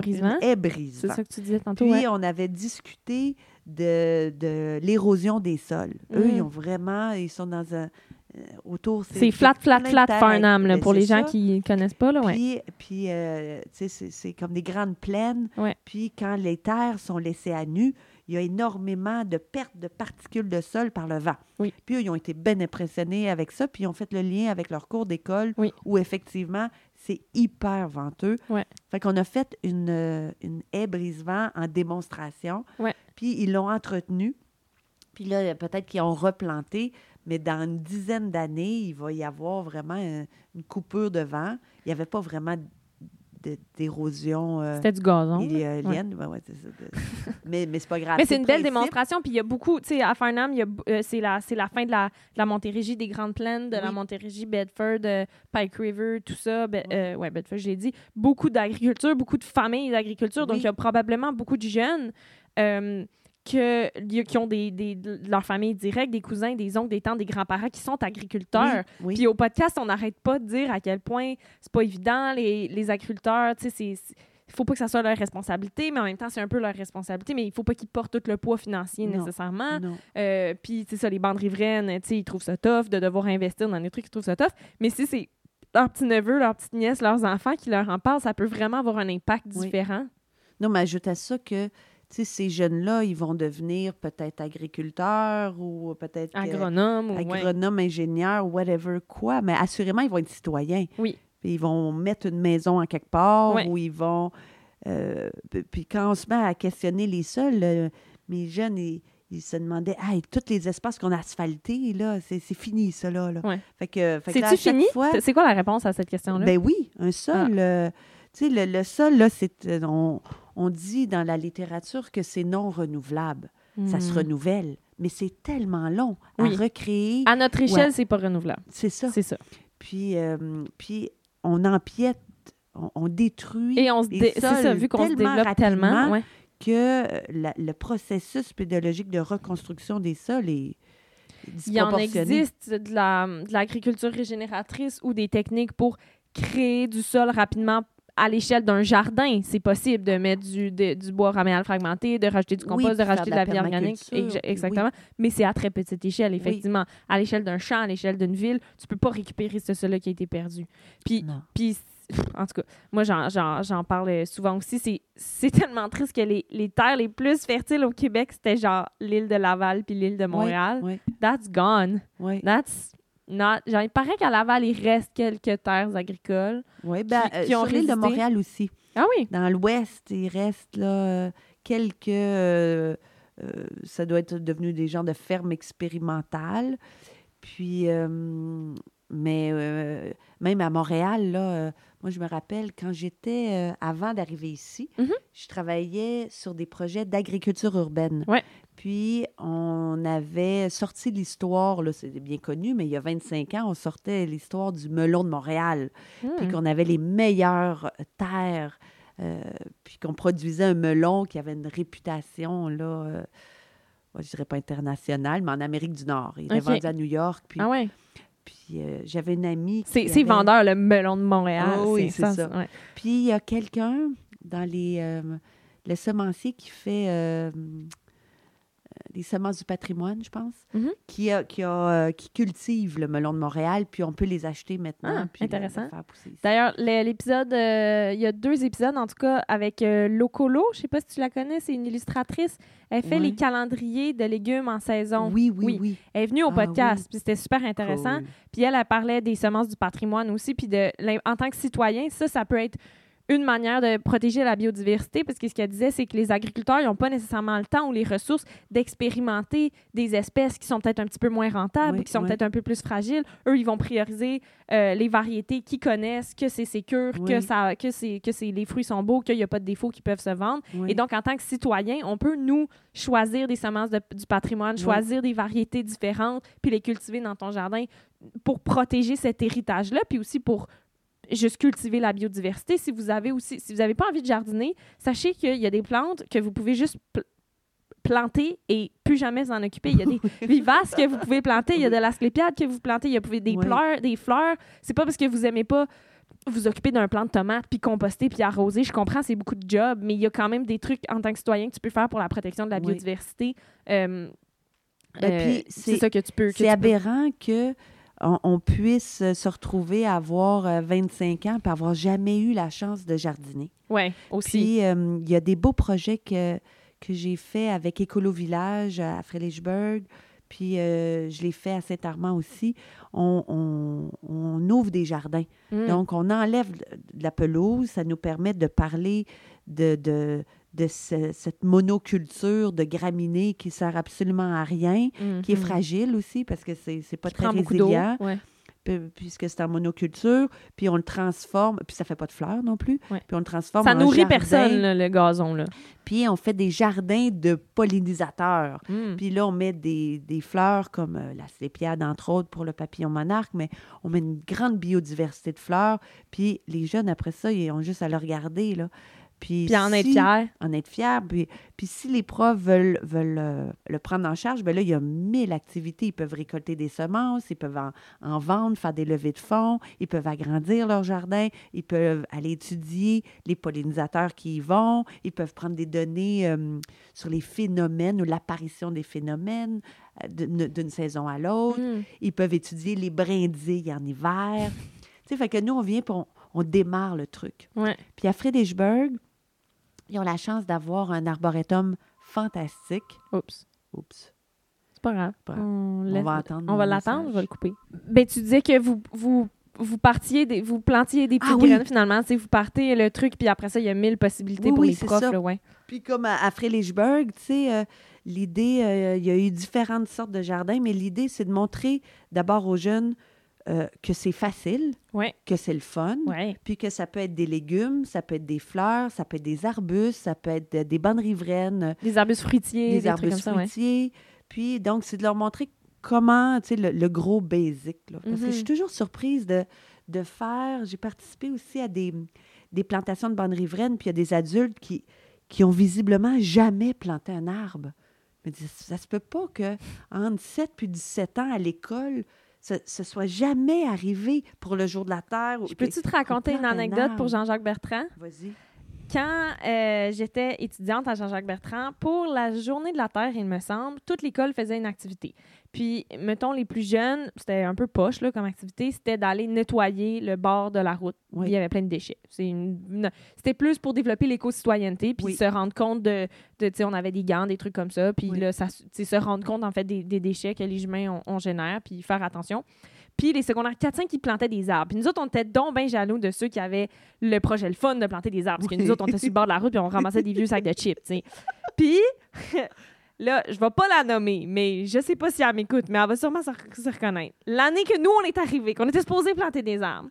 Speaker 1: C'est ça que tu disais tantôt,
Speaker 2: Puis
Speaker 1: ouais.
Speaker 2: on avait discuté de, de l'érosion des sols. Eux,
Speaker 1: Mm.
Speaker 2: ils ont vraiment, ils sont dans un autour.
Speaker 1: C'est flat, flat, flat. Farnham, là, pour les gens qui ne connaissent pas, là, ouais.
Speaker 2: Puis, puis euh, tu sais, c'est c'est comme des grandes plaines. Puis quand les terres sont laissées à nu, il y a énormément de pertes de particules de sol par le vent.
Speaker 1: Oui.
Speaker 2: Puis eux, ils ont été bien impressionnés avec ça, puis ils ont fait le lien avec leur cours d'école,
Speaker 1: Oui.
Speaker 2: où effectivement, c'est hyper venteux.
Speaker 1: Ouais.
Speaker 2: Fait qu'on a fait une, euh, une haie brise-vent en démonstration.
Speaker 1: Ouais.
Speaker 2: Puis ils l'ont entretenue. Puis là, peut-être qu'ils ont replanté, mais dans une dizaine d'années, il va y avoir vraiment un- une coupure de vent. Il n'y avait pas vraiment d'érosion euh,
Speaker 1: C'était du gazon.
Speaker 2: éolienne. Ouais, ouais, ça. De- mais mais c'est pas grave.
Speaker 1: Mais c'est une
Speaker 2: le
Speaker 1: belle démonstration. Puis il y a beaucoup, tu sais, à Farnham, euh, c'est la, fin de la, de la Montérégie des Grandes Plaines, de la. Montérégie, Bedford, euh, Pike River, tout ça. Be- euh, ouais, Bedford, je l'ai dit. Beaucoup d'agriculture, beaucoup de familles d'agriculture. Donc, il y a probablement beaucoup de jeunes euh, que, qui ont des, des, de leur famille directe, des cousins, des oncles, des tantes, des grands-parents qui sont agriculteurs.
Speaker 2: Oui, oui.
Speaker 1: Puis au podcast, on n'arrête pas de dire à quel point c'est pas évident, les, les agriculteurs, tu sais, c'est- il faut pas que ça soit leur responsabilité, mais en même temps, c'est un peu leur responsabilité, mais il faut pas qu'ils portent tout le poids financier
Speaker 2: Non.
Speaker 1: nécessairement. Euh, puis, c'est ça, les bandes riveraines, tu sais, ils trouvent ça tough de devoir investir dans des trucs, ils trouvent ça tough. Mais si c'est leurs petits-neveux, leurs petites nièces, leurs enfants qui leur en parlent, ça peut vraiment avoir un impact
Speaker 2: Oui.
Speaker 1: différent.
Speaker 2: Non, mais ajoute à ça que ces jeunes-là, ils vont devenir peut-être agriculteurs ou peut-être euh,
Speaker 1: Agronome ou ouais.
Speaker 2: agronomes, ingénieurs, whatever quoi, mais assurément, ils vont être citoyens.
Speaker 1: Oui.
Speaker 2: Puis ils vont mettre une maison en quelque part
Speaker 1: Ouais.
Speaker 2: ou ils vont... euh, puis quand on se met à questionner les sols, euh, mes jeunes, ils, ils se demandaient, « Hey, tous les espaces qu'on a asphaltés, là, c'est c'est fini, ça, là.
Speaker 1: Ouais.
Speaker 2: Fait que, fait
Speaker 1: C'est-tu fini?
Speaker 2: fois-
Speaker 1: C'est quoi la réponse à cette question-là?
Speaker 2: ben oui, un sol. euh, Tu sais, le, le sol, là, c'est, euh, on, on dit dans la littérature que c'est non renouvelable. Ça se
Speaker 1: Hmm.
Speaker 2: renouvelle, mais c'est tellement long à
Speaker 1: Oui.
Speaker 2: recréer.
Speaker 1: À notre échelle,
Speaker 2: Ouais.
Speaker 1: c'est pas renouvelable.
Speaker 2: C'est ça.
Speaker 1: C'est ça.
Speaker 2: Puis, euh, puis on empiète, on, on détruit
Speaker 1: Et on se dé- c'est ça, vu qu'on se
Speaker 2: tellement
Speaker 1: développe tellement. ouais.
Speaker 2: que la- le processus pédologique de reconstruction des sols est
Speaker 1: Il y en existe de la- de l'agriculture régénératrice ou des techniques pour créer du sol rapidement à l'échelle d'un jardin. C'est possible de mettre du, de- du bois raméal fragmenté, de rajouter du
Speaker 2: Oui,
Speaker 1: compost, de rajouter de la
Speaker 2: de la
Speaker 1: vie organique. Exactement. Mais c'est à très petite échelle, effectivement. À l'échelle d'un champ, à l'échelle d'une ville, tu peux pas récupérer ce sol-là qui a été perdu. Puis
Speaker 2: Non.
Speaker 1: Puis, en tout cas, moi, j'en, parle souvent aussi. C'est, tellement triste que les, les terres les plus fertiles au Québec, c'était genre l'île de Laval puis l'île de Montréal.
Speaker 2: Oui,
Speaker 1: That's gone.
Speaker 2: oui,
Speaker 1: That's not... Genre, il paraît qu'à Laval, il reste quelques terres agricoles.
Speaker 2: oui. Ben,
Speaker 1: Qui-
Speaker 2: euh,
Speaker 1: ont
Speaker 2: sur l'île de. Montréal aussi.
Speaker 1: Ah oui?
Speaker 2: Dans l'ouest, il reste là, quelques... euh, euh, ça doit être devenu des genres de fermes expérimentales. Puis, mais même à Montréal, là, moi, je me rappelle, quand j'étais, avant d'arriver ici,
Speaker 1: Mhm.
Speaker 2: je travaillais sur des projets d'agriculture urbaine.
Speaker 1: Ouais.
Speaker 2: Puis, on avait sorti l'histoire, là, c'est bien connu, mais il y a 25 ans, on sortait l'histoire du melon de Montréal puis
Speaker 1: Hmm.
Speaker 2: qu'on avait les meilleures terres, euh, puis qu'on produisait un melon qui avait une réputation, là, euh, moi, je dirais pas internationale, mais en Amérique du Nord. Il était
Speaker 1: Ok.
Speaker 2: vendu à New York, puis,
Speaker 1: Ah ouais?
Speaker 2: puis euh, j'avais une amie
Speaker 1: C'est,
Speaker 2: avait-
Speaker 1: vendeur, le melon de Montréal.
Speaker 2: Ah oui, c'est ça.
Speaker 1: ouais.
Speaker 2: Puis il y a quelqu'un dans les, euh, le semencier qui fait les semences du patrimoine, je pense,
Speaker 1: Mhm.
Speaker 2: qui, a, qui, a, euh, qui cultive le melon de Montréal, puis on peut les acheter maintenant.
Speaker 1: Ah,
Speaker 2: puis
Speaker 1: intéressant. D'ailleurs, le- l'épisode, euh, il y a deux épisodes, en tout cas, avec euh, Locolo. Je sais pas si tu la connais, c'est une illustratrice. Elle fait les calendriers de légumes en saison.
Speaker 2: Oui, oui,
Speaker 1: oui.
Speaker 2: oui.
Speaker 1: Elle est venue au
Speaker 2: Ah
Speaker 1: podcast,
Speaker 2: oui.
Speaker 1: puis c'était super intéressant.
Speaker 2: Cool.
Speaker 1: Puis elle, elle parlait des semences du patrimoine aussi, puis de en tant que citoyen, ça, ça peut être une manière de protéger la biodiversité, parce que ce qu'elle disait, c'est que les agriculteurs, n'ont pas nécessairement le temps ou les ressources d'expérimenter des espèces qui sont peut-être un petit peu moins rentables,
Speaker 2: Oui,
Speaker 1: qui sont
Speaker 2: oui.
Speaker 1: peut-être un peu plus fragiles. Eux, ils vont prioriser euh, les variétés qu'ils connaissent, que c'est sécure, que,
Speaker 2: Oui.
Speaker 1: ça, que, c'est, que c'est, les fruits sont beaux, qu'il n'y a pas de défauts qui peuvent se vendre. Et donc, en tant que citoyen, on peut, nous, choisir des semences de- du patrimoine, choisir des variétés différentes, puis les cultiver dans ton jardin pour protéger cet héritage-là, puis aussi pour juste cultiver la biodiversité. Si vous avez aussi, si vous n'avez pas envie de jardiner, sachez qu'il y a des plantes que vous pouvez juste pl- planter et plus jamais s'en occuper. Il y a des vivaces que vous pouvez planter, il y a de l'asclépiade que vous plantez, il y a des
Speaker 2: Oui.
Speaker 1: fleurs, des fleurs. C'est pas parce que vous aimez pas vous occuper d'un plant de tomate, puis composter, puis arroser. Je comprends, c'est beaucoup de job, mais il y a quand même des trucs en tant que citoyen que tu peux faire pour la protection de la
Speaker 2: Oui.
Speaker 1: biodiversité. Euh,
Speaker 2: Ben,
Speaker 1: euh, c'est ça que tu peux.
Speaker 2: C'est
Speaker 1: peux-
Speaker 2: aberrant que on, on puisse se retrouver à avoir euh, 25 ans et avoir jamais eu la chance de jardiner.
Speaker 1: Ouais, aussi.
Speaker 2: Puis, euh, il y a des beaux projets que, que j'ai faits avec Écolo Village à Frédérichburg, puis euh, je l'ai fait à Saint-Armand aussi. On, on- on ouvre des jardins.
Speaker 1: Mm.
Speaker 2: Donc, on enlève de de la pelouse. Ça nous permet de parler de, de, de ce- cette monoculture de graminées qui sert absolument à rien, qui est
Speaker 1: Mhm.
Speaker 2: fragile aussi parce que c'est pas
Speaker 1: Qui
Speaker 2: très résilient
Speaker 1: Ouais.
Speaker 2: puisque c'est en monoculture, puis on le transforme, puis ça fait pas de fleurs non plus,
Speaker 1: Ouais.
Speaker 2: puis on le transforme
Speaker 1: Ça
Speaker 2: en
Speaker 1: nourrit
Speaker 2: jardin,
Speaker 1: personne, là, le gazon. Là.
Speaker 2: puis on fait des jardins de pollinisateurs.
Speaker 1: Mm.
Speaker 2: Puis là, on met des, des fleurs comme euh, la slépiade, entre autres, pour le papillon monarque, mais on met une grande biodiversité de fleurs. Puis les jeunes, après ça, ils ont juste à le regarder, là. Puis,
Speaker 1: Puis en être fier.
Speaker 2: En être fier. Puis, puis si les profs veulent, veulent euh, le prendre en charge, bien là, il y a mille activités. Ils peuvent récolter des semences, ils peuvent en, en vendre, faire des levées de fonds, ils peuvent agrandir leur jardin, ils peuvent aller étudier les pollinisateurs qui y vont, ils peuvent prendre des données euh, sur les phénomènes ou l'apparition des phénomènes euh, d'une saison à l'autre.
Speaker 1: Mm.
Speaker 2: Ils peuvent étudier les brindilles en hiver. tu sais, fait que nous, on vient pour on, on démarre le truc.
Speaker 1: Ouais.
Speaker 2: Puis à Frédérichburg, ils ont la chance d'avoir un arboretum fantastique.
Speaker 1: Oups.
Speaker 2: Oups.
Speaker 1: C'est pas grave.
Speaker 2: Pas grave.
Speaker 1: On,
Speaker 2: va attendre.
Speaker 1: on va l'attendre, on va le couper. Ben, tu disais que vous, vous, vous partiez des, vous plantiez des petites
Speaker 2: Ah oui.
Speaker 1: graines finalement. Vous partez le truc, puis après ça, il y a mille possibilités
Speaker 2: Oui,
Speaker 1: pour
Speaker 2: oui,
Speaker 1: les profs.
Speaker 2: ça.
Speaker 1: Là, ouais.
Speaker 2: Puis comme à, à tu sais, euh, l'idée, euh, il y a eu différentes sortes de jardins, mais l'idée, c'est de montrer d'abord aux jeunes euh, que c'est facile,
Speaker 1: Ouais.
Speaker 2: que c'est le fun,
Speaker 1: Ouais.
Speaker 2: puis que ça peut être des légumes, ça peut être des fleurs, ça peut être des arbustes, ça peut être de- des bonnes riveraines,
Speaker 1: Des arbustes fruitiers,
Speaker 2: des,
Speaker 1: des, trucs comme
Speaker 2: arbustes
Speaker 1: ça, ouais.
Speaker 2: fruitiers. Puis, donc, c'est de leur montrer comment, tu sais, le, le gros basic. là. Parce que je suis
Speaker 1: Mhm.
Speaker 2: toujours surprise de, de faire... J'ai participé aussi à des, des plantations de bonnes riveraines, puis il y a des adultes qui, qui ont visiblement jamais planté un arbre. Mais ça se peut pas que entre 7 puis 17 ans à l'école, ce, ce soit jamais arrivé pour le jour de la Terre.
Speaker 1: Je peux-tu te raconter une anecdote pour. Jean-Jacques Bertrand?
Speaker 2: Vas-y.
Speaker 1: Quand euh, j'étais étudiante à Jean-Jacques Bertrand, pour la journée de la Terre, il me semble, toute l'école faisait une activité. Puis, mettons, les plus jeunes, c'était un peu poche là, comme activité, c'était d'aller nettoyer le bord de la route.
Speaker 2: Oui.
Speaker 1: Il y avait plein de déchets. C'est une- une- C'était plus pour développer l'éco-citoyenneté, puis
Speaker 2: Oui.
Speaker 1: se rendre compte de, de tu sais, on avait des gants, des trucs comme ça, puis
Speaker 2: Oui.
Speaker 1: là, ça, se rendre compte, en fait, des, des déchets que les humains on, on génère, puis faire attention. Puis les secondaires 4-5 qui plantaient des arbres. Puis nous autres, on était donc bien jaloux de ceux qui avaient le projet le fun de planter des arbres. Parce que nous autres, on était sur le bord de la route puis on ramassait des vieux sacs de chips, tu sais. Puis, là, je vais pas la nommer, mais je sais pas si elle m'écoute, mais elle va sûrement se, reconnaître. L'année que nous, on est arrivés, qu'on était supposé planter des arbres,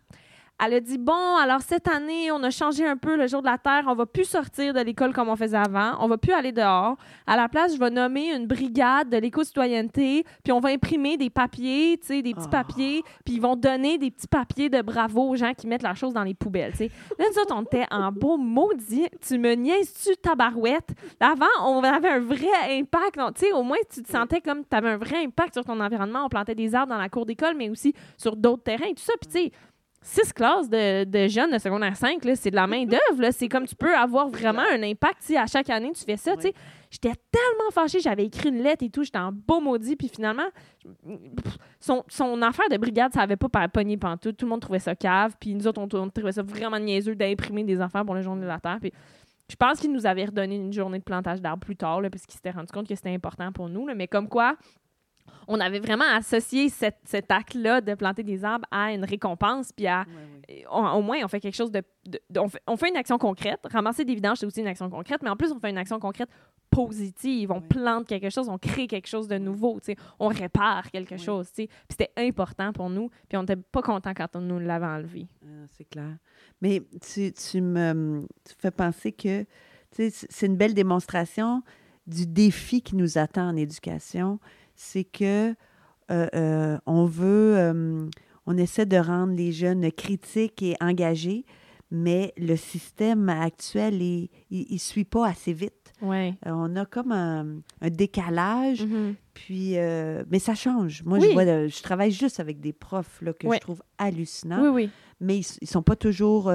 Speaker 1: elle a dit Bon, alors cette année, on a changé un peu le jour de la Terre. On va plus sortir de l'école comme on faisait avant. On va plus aller dehors. À la place, je vais nommer une brigade de l'éco-citoyenneté. Puis on va imprimer des papiers, tu sais, des petits
Speaker 2: Ah.
Speaker 1: papiers. Puis ils vont donner des petits papiers de bravo aux gens qui mettent leurs choses dans les poubelles, tu sais. Là, nous autres, on était en beau maudit. Tu me niaises-tu, tabarouette? Avant, on avait un vrai impact. Tu sais, au moins, tu te sentais comme tu avais un vrai impact sur ton environnement. On plantait des arbres dans la cour d'école, mais aussi sur d'autres terrains et tout ça. Puis, tu sais, six classes de, jeunes de secondaire 5, là, c'est de la main-d'œuvre. C'est comme tu peux avoir vraiment un impact à chaque année tu fais ça. J'étais tellement fâchée, j'avais écrit une lettre et tout, j'étais en beau maudit, puis finalement, son, affaire de brigade, ça avait pas pa- pogné pantoute. Tout le monde trouvait ça cave, puis nous autres, on, trouvait ça vraiment niaiseux d'imprimer des affaires pour le journée de la Terre. Puis je pense qu'il nous avait redonné une journée de plantage d'arbres plus tard, là, parce qu'il s'était rendu compte que c'était important pour nous. Mais comme quoi, on avait vraiment associé cet, cet acte-là de planter des arbres à une récompense, puis à on- au moins, on fait quelque chose de. de- de- on, fait, on fait une action concrète. Ramasser des vidanges, c'est aussi une action concrète, mais en plus, on fait une action concrète positive. On plante quelque chose, on crée quelque chose de nouveau, on répare quelque chose. Puis c'était important pour nous, puis on n'était pas content quand on nous l'avait enlevé.
Speaker 2: Ah, c'est clair. Mais tu, tu me tu fais penser que c'est une belle démonstration du défi qui nous attend en éducation. C'est que euh, euh, on veut, euh, on essaie de rendre les jeunes critiques et engagés, mais le système actuel, il ne suit pas assez vite.
Speaker 1: Ouais.
Speaker 2: On a comme un, un décalage,
Speaker 1: Mhm.
Speaker 2: puis, mais ça change. Moi,
Speaker 1: Oui.
Speaker 2: je, vois, je travaille juste avec des profs là, que
Speaker 1: Ouais.
Speaker 2: je trouve hallucinants
Speaker 1: Oui, oui.
Speaker 2: mais ils, ne sont pas toujours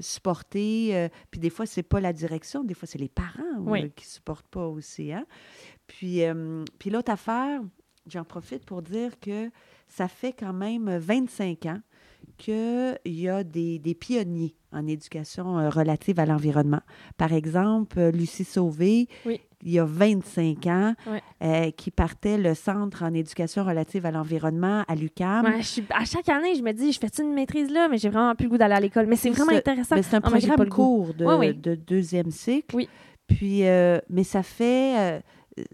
Speaker 2: supportés. puis des fois, c'est pas la direction, des fois, c'est les parents qui supportent pas aussi. Hein? Puis, euh, puis l'autre affaire, j'en profite pour dire que ça fait quand même 25 ans qu'il y a des, des pionniers en éducation euh, relative à l'environnement. Par exemple, euh, Lucie Sauvé,
Speaker 1: Oui.
Speaker 2: il y a 25 ans, euh, qui partait le Centre en éducation relative à l'environnement à.
Speaker 1: Ouais, suis- à chaque année, je me dis, je fais une maîtrise là, mais j'ai vraiment plus le goût d'aller à l'école. Mais c'est vraiment intéressant.
Speaker 2: C'est un
Speaker 1: Ah,
Speaker 2: programme
Speaker 1: goût.
Speaker 2: court de,
Speaker 1: Oui,
Speaker 2: de deuxième cycle. Puis, euh, mais ça fait, euh,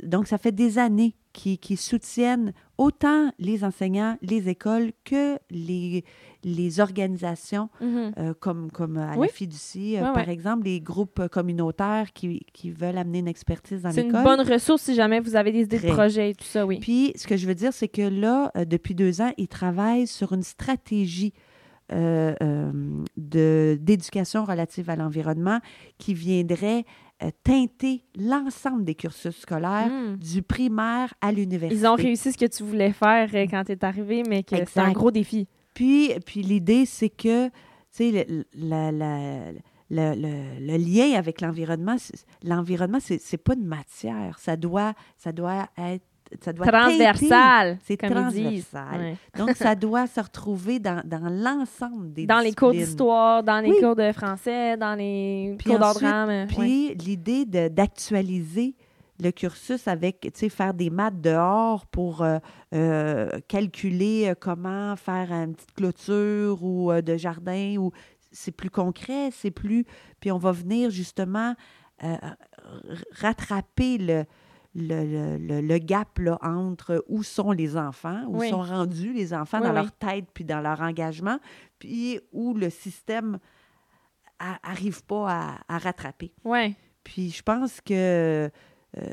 Speaker 2: donc ça fait des années qui, qui soutiennent autant les enseignants, les écoles que les, les organisations
Speaker 1: Mhm.
Speaker 2: euh, comme, comme à
Speaker 1: Oui.
Speaker 2: la fiducie, euh, par
Speaker 1: ouais.
Speaker 2: exemple, les groupes communautaires qui, qui veulent amener une expertise dans
Speaker 1: C'est une
Speaker 2: l'école.
Speaker 1: bonne ressource si jamais vous avez des idées
Speaker 2: Très.
Speaker 1: de projet et tout ça, oui.
Speaker 2: Puis, ce que je veux dire, c'est que là, euh, depuis deux ans, ils travaillent sur une stratégie d'éducation relative à l'environnement qui viendrait teinter l'ensemble des cursus scolaires,
Speaker 1: Mm.
Speaker 2: du primaire à l'université.
Speaker 1: Ils ont réussi ce que tu voulais faire euh, quand tu es arrivé, mais que c'est un gros défi.
Speaker 2: Puis, puis l'idée, c'est que, tu sais, le, la- la- le- le- le lien avec l'environnement, l'environnement, c'est c'est pas une matière. Ça doit, ça doit être... Ça doit teinter-
Speaker 1: Transversal,
Speaker 2: C'est transversal.
Speaker 1: Ouais.
Speaker 2: Donc, ça doit se retrouver dans, dans l'ensemble des
Speaker 1: Dans les cours d'histoire, dans les
Speaker 2: Oui.
Speaker 1: cours de français, dans les
Speaker 2: Puis
Speaker 1: cours drame. euh, ouais.
Speaker 2: Puis l'idée d'actualiser le cursus avec, tu sais, faire des maths dehors pour euh, euh, calculer euh, comment faire une petite clôture ou euh, de jardin, ou c'est plus concret, c'est plus... Puis on va venir justement rattraper le, le, le- le- gap là, entre où sont les enfants, où
Speaker 1: Oui.
Speaker 2: sont rendus les enfants
Speaker 1: Oui,
Speaker 2: dans
Speaker 1: oui.
Speaker 2: leur tête puis dans leur engagement, puis où le système n'arrive pas à, à rattraper.
Speaker 1: Ouais.
Speaker 2: Puis je pense que euh,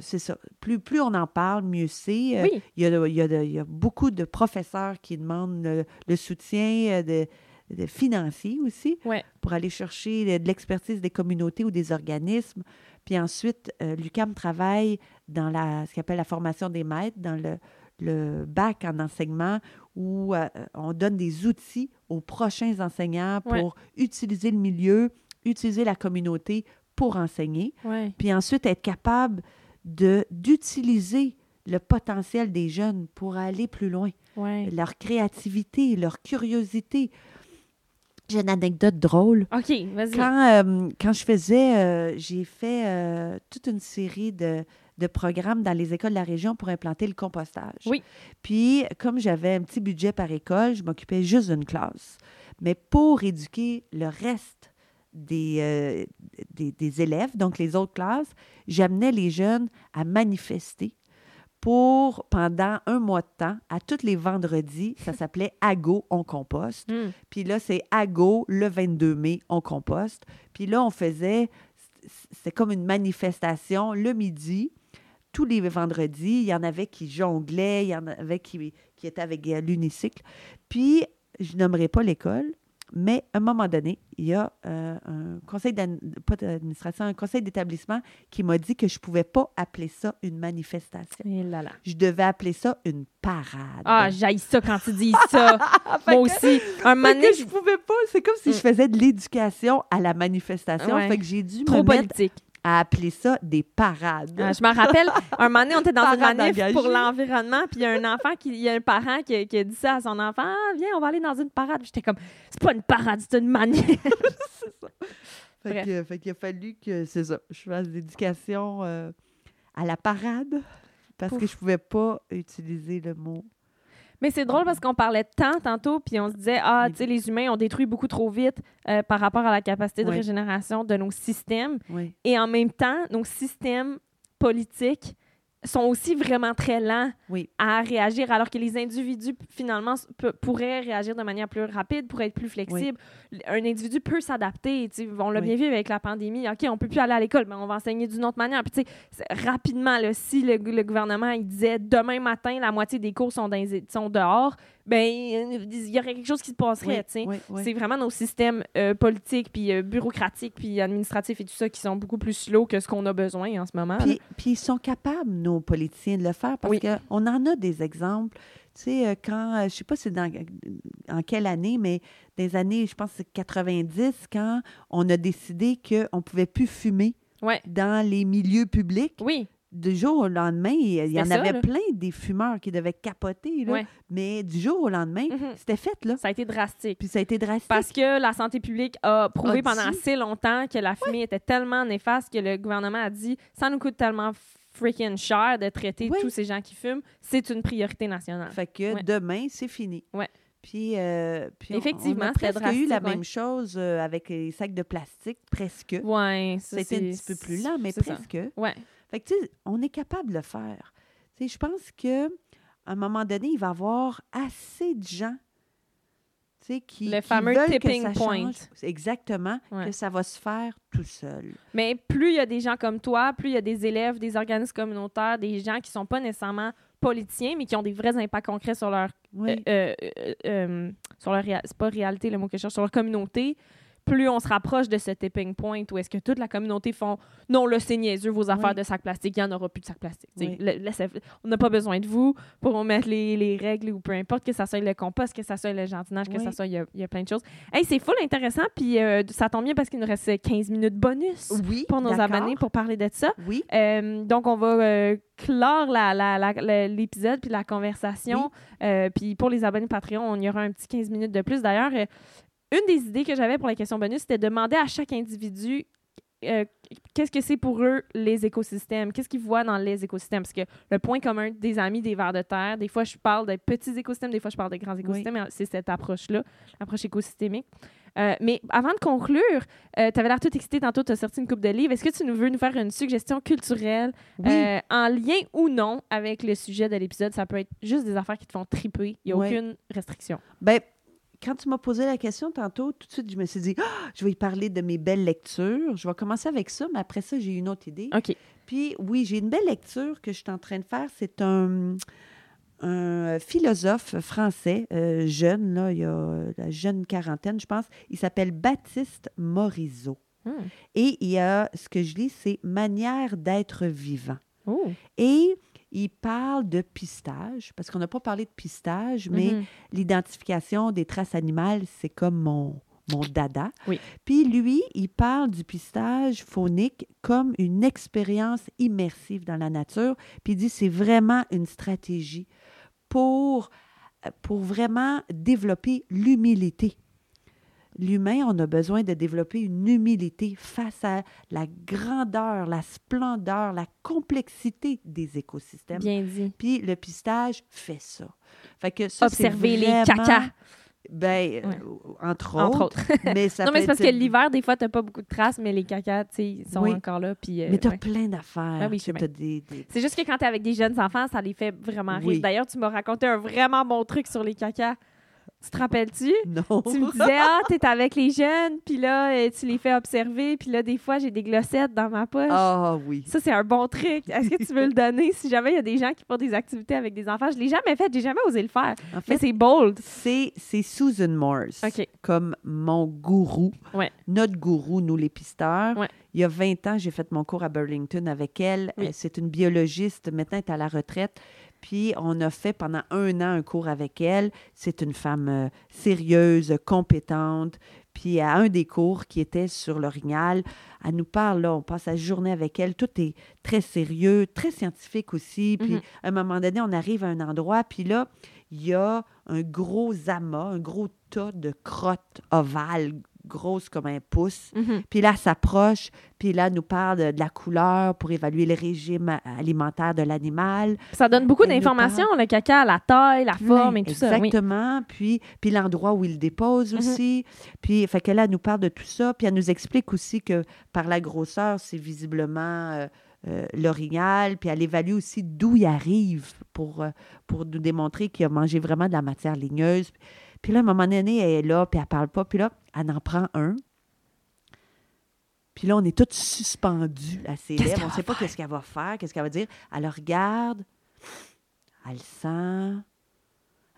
Speaker 2: c'est ça. Plus, plus on en parle, mieux c'est. Euh,
Speaker 1: Oui.
Speaker 2: Il y, a, il y a de- il y a beaucoup de professeurs qui demandent le, le soutien euh, de, de financier aussi
Speaker 1: Ouais.
Speaker 2: pour aller chercher de l'expertise des communautés ou des organismes. Puis ensuite, euh, l'UCAM travaille dans la, ce qu'on appelle la formation des maîtres, dans le, le bac en enseignement, où euh, on donne des outils aux prochains enseignants pour
Speaker 1: Ouais.
Speaker 2: utiliser le milieu, utiliser la communauté pour enseigner
Speaker 1: Ouais.
Speaker 2: puis ensuite être capable de d'utiliser le potentiel des jeunes pour aller plus loin,
Speaker 1: Ouais.
Speaker 2: leur créativité, leur curiosité. J'ai une anecdote drôle.
Speaker 1: OK, vas-y.
Speaker 2: Quand, euh, quand je faisais, euh, j'ai fait euh, toute une série de, de programmes dans les écoles de la région pour implanter le compostage.
Speaker 1: Oui.
Speaker 2: Puis, comme j'avais un petit budget par école, je m'occupais juste d'une classe. Mais pour éduquer le reste des, euh, des, des élèves, donc les autres classes, j'amenais les jeunes à manifester pour, pendant un mois de temps, à tous les vendredis, ça s'appelait Ago, on composte.
Speaker 1: Hmm.
Speaker 2: Puis là, c'est Ago, le 22 mai, on composte. Puis là, on faisait, c'était comme une manifestation le midi. Tous les vendredis, il y en avait qui jonglaient, il y en avait qui, qui étaient avec euh, l'unicycle. Puis, je nommerai pas l'école, mais à un moment donné, il y a euh, un conseil d'administration, un conseil d'établissement qui m'a dit que je pouvais pas appeler ça une manifestation.
Speaker 1: Et là là.
Speaker 2: Je devais appeler ça une parade.
Speaker 1: Ah, j'aille ça quand tu dis ça. Moi aussi. Un moment
Speaker 2: je pouvais pas. C'est comme si
Speaker 1: Mm.
Speaker 2: je faisais de l'éducation à la manifestation.
Speaker 1: Ouais.
Speaker 2: Fait que j'ai dû
Speaker 1: trop
Speaker 2: me mettre
Speaker 1: politique.
Speaker 2: À appeler ça des parades.
Speaker 1: Ah, je me rappelle, un moment donné, on était dans une manif pour l'environnement, puis il y a un enfant, qui, il y a un parent qui, qui a dit ça à son enfant Ah, viens, on va aller dans une parade. J'étais comme C'est pas une parade, c'est une manif.
Speaker 2: Fait
Speaker 1: Bref.
Speaker 2: que- fait qu'il a fallu que, c'est ça, je fasse l'éducation euh, à la parade parce que je pouvais pas utiliser le mot.
Speaker 1: Mais c'est drôle parce qu'on parlait de temps tantôt, puis on se disait Ah, tu sais, les humains ont détruit beaucoup trop vite euh, par rapport à la capacité de
Speaker 2: Oui.
Speaker 1: régénération de nos systèmes.
Speaker 2: Oui.
Speaker 1: Et en même temps, nos systèmes politiques sont aussi vraiment très lents
Speaker 2: Oui.
Speaker 1: à réagir, alors que les individus, finalement, pourraient réagir de manière plus rapide, pourraient être plus flexibles. Un individu peut s'adapter. On l'a
Speaker 2: Oui.
Speaker 1: bien vu avec la pandémie. OK, on peut plus aller à l'école, mais on va enseigner d'une autre manière. Puis, rapidement, là, si le, le gouvernement il disait demain matin, la moitié des cours sont, dans sont dehors, ben il y aurait quelque chose qui se passerait.
Speaker 2: Oui, oui, oui.
Speaker 1: C'est vraiment nos systèmes euh, politiques, puis euh, bureaucratiques, puis administratifs et tout ça qui sont beaucoup plus slow que ce qu'on a besoin en ce moment.
Speaker 2: Puis, puis ils sont capables, nos politiciens, de le faire parce qu'on en a des exemples. Tu sais, euh, quand, je sais pas c'est dans en quelle année, mais des années, je pense que c'est 90, quand on a décidé qu'on pouvait plus fumer
Speaker 1: Ouais.
Speaker 2: dans les milieux publics.
Speaker 1: Oui,
Speaker 2: Du jour au lendemain, il y en
Speaker 1: ça,
Speaker 2: avait
Speaker 1: là.
Speaker 2: plein des fumeurs qui devaient capoter, là.
Speaker 1: Ouais.
Speaker 2: mais du jour au lendemain,
Speaker 1: Mhm.
Speaker 2: c'était fait, là.
Speaker 1: ça a été drastique.
Speaker 2: Puis ça a été drastique.
Speaker 1: Parce que la santé publique a prouvé
Speaker 2: A
Speaker 1: pendant
Speaker 2: dit-
Speaker 1: assez longtemps que la fumée était tellement néfaste que le gouvernement a dit ça nous coûte tellement freaking cher de traiter
Speaker 2: Oui.
Speaker 1: tous ces gens qui fument, c'est une priorité nationale.
Speaker 2: Fait que demain, c'est fini.
Speaker 1: Ouais.
Speaker 2: Puis, euh, puis
Speaker 1: Effectivement,
Speaker 2: on a presque eu la
Speaker 1: ouais.
Speaker 2: même chose euh, avec les sacs de plastique, presque.
Speaker 1: Ça,
Speaker 2: C'était un petit peu plus lent, mais
Speaker 1: ça.
Speaker 2: presque.
Speaker 1: Ouais.
Speaker 2: Fait que, tu sais, on est capable de le faire. Tu sais, je pense que à un moment donné, il va y avoir assez de gens, tu sais, qui,
Speaker 1: Le
Speaker 2: qui
Speaker 1: fameux
Speaker 2: veulent que
Speaker 1: tipping
Speaker 2: ça
Speaker 1: point.
Speaker 2: change. Exactement,
Speaker 1: Ouais.
Speaker 2: que ça va se faire tout seul.
Speaker 1: Mais plus il y a des gens comme toi, plus il y a des élèves, des organismes communautaires, des gens qui sont pas nécessairement politiciens, mais qui ont des vrais impacts concrets sur leur
Speaker 2: Oui.
Speaker 1: euh, euh, euh, sur leur c'est pas réalité le mot que je cherche, sur leur communauté, plus on se rapproche de ce tipping point où est-ce que toute la communauté font non, là, c'est niaiseux, vos affaires
Speaker 2: Oui.
Speaker 1: de sacs plastiques, il n'y en aura plus de sacs
Speaker 2: Oui.
Speaker 1: laissez- on n'a pas besoin de vous pour mettre les, les règles ou peu importe, que ça soit le compost, que ça soit le jardinage, que ça soit, il y a, il y a plein de choses. Hey, c'est full intéressant, puis euh, ça tombe bien parce qu'il nous reste 15 minutes bonus
Speaker 2: Oui,
Speaker 1: pour nos abonnés pour parler de ça.
Speaker 2: Oui,
Speaker 1: Euh, donc, on va euh, clore l'épisode puis la conversation. Puis pour les abonnés Patreon, on y aura un petit 15 minutes de plus. D'ailleurs, une des idées que j'avais pour la question bonus, c'était de demander à chaque individu euh, qu'est-ce que c'est pour eux les écosystèmes, qu'est-ce qu'ils voient dans les écosystèmes? Parce que le point commun des amis des vers de terre, des fois je parle de petits écosystèmes, des fois je parle de grands écosystèmes, mais c'est cette approche-là, l'approche écosystémique. Euh, mais avant de conclure, euh, tu avais l'air tout excité tantôt, tu as sorti une coupe de livres. Est-ce que tu nous veux nous faire une suggestion culturelle
Speaker 2: Oui.
Speaker 1: en lien ou non avec le sujet de l'épisode? Ça peut être juste des affaires qui te font triper. Il n'y a aucune restriction.
Speaker 2: Ben, quand tu m'as posé la question tantôt, tout de suite, je me suis dit, Ah, je vais y parler de mes belles lectures. Je vais commencer avec ça, mais après ça, j'ai une autre idée.
Speaker 1: OK.
Speaker 2: Puis, oui, j'ai une belle lecture que je suis en train de faire. C'est un, un philosophe français, euh, jeune, là, il a la jeune quarantaine, je pense. Il s'appelle Baptiste Morisot.
Speaker 1: Hmm.
Speaker 2: Et il y a, ce que je lis, c'est Manière d'être vivant.
Speaker 1: Oh.
Speaker 2: Et il parle de pistage, parce qu'on n'a pas parlé de pistage, mais
Speaker 1: Mhm.
Speaker 2: l'identification des traces animales, c'est comme mon, mon dada.
Speaker 1: Oui.
Speaker 2: Puis lui, il parle du pistage phonique comme une expérience immersive dans la nature. Puis il dit c'est vraiment une stratégie pour, pour vraiment développer l'humilité. L'humain, on a besoin de développer une humilité face à la grandeur, la splendeur, la complexité des écosystèmes.
Speaker 1: Bien dit.
Speaker 2: Puis le pistage fait ça. Fait que ça,
Speaker 1: Observer les
Speaker 2: vraiment-
Speaker 1: cacas,
Speaker 2: Ben, euh,
Speaker 1: Ouais.
Speaker 2: entre,
Speaker 1: entre
Speaker 2: autres.
Speaker 1: autres.
Speaker 2: mais ça
Speaker 1: non, mais c'est parce que l'hiver, des fois, tu pas beaucoup de traces, mais les cacas, tu sais, ils sont
Speaker 2: Oui.
Speaker 1: encore là. Puis, euh,
Speaker 2: Mais tu as
Speaker 1: ouais.
Speaker 2: plein d'affaires.
Speaker 1: Ah oui,
Speaker 2: des, des-
Speaker 1: C'est juste que quand tu es avec des jeunes enfants, ça les fait vraiment rire.
Speaker 2: Oui.
Speaker 1: D'ailleurs, tu m'as raconté un vraiment bon truc sur les cacas. Tu te rappelles-tu?
Speaker 2: Non.
Speaker 1: Tu me disais, ah, t'es avec les jeunes, puis là, euh, tu les fais observer, puis là, des fois, j'ai des glossettes dans ma poche.
Speaker 2: Ah oui.
Speaker 1: Ça, c'est un bon truc. Est-ce que tu veux le donner? Si jamais il y a des gens qui font des activités avec des enfants? Je l'ai jamais fait, j'ai jamais osé le faire.
Speaker 2: En
Speaker 1: Mais
Speaker 2: fait,
Speaker 1: c'est bold.
Speaker 2: c'est c'est Susan Morse
Speaker 1: OK.
Speaker 2: comme mon gourou.
Speaker 1: Ouais.
Speaker 2: Notre gourou, nous les pisteurs.
Speaker 1: Ouais.
Speaker 2: Il y a 20 ans, j'ai fait mon cours à Burlington avec elle.
Speaker 1: Oui.
Speaker 2: Euh, C'est une biologiste, maintenant elle est à la retraite. Puis on a fait pendant un an un cours avec elle. C'est une femme euh, sérieuse, compétente. Puis à un des cours qui était sur l'orignal, elle nous parle, là, on passe la journée avec elle. Tout est très sérieux, très scientifique aussi. Puis
Speaker 1: Mhm.
Speaker 2: à un moment donné, on arrive à un endroit, puis là, il y a un gros amas, un gros tas de crottes ovales, grosses comme un pouce.
Speaker 1: Mhm.
Speaker 2: Puis là, elle s'approche, puis là, elle nous parle de, de la couleur pour évaluer le régime alimentaire de l'animal.
Speaker 1: Ça donne beaucoup d'informations, le caca, la taille, la forme
Speaker 2: Oui,
Speaker 1: et tout ça. oui.
Speaker 2: Exactement. Puis, puis l'endroit où il le dépose
Speaker 1: Mhm.
Speaker 2: aussi. Puis, fait que là, elle nous parle de tout ça. Puis, elle nous explique aussi que par la grosseur, c'est visiblement euh, euh, l'orignal. Puis, elle évalue aussi d'où il arrive pour, euh, pour nous démontrer qu'il a mangé vraiment de la matière ligneuse. Puis là, à un moment donné, elle est là, puis elle parle pas. Puis là, elle en prend un. Puis là, on est tous suspendus à ses lèvres. On ne sait pas qu'est-ce qu'elle va faire, qu'est-ce qu'elle va dire. Elle le regarde, elle le sent,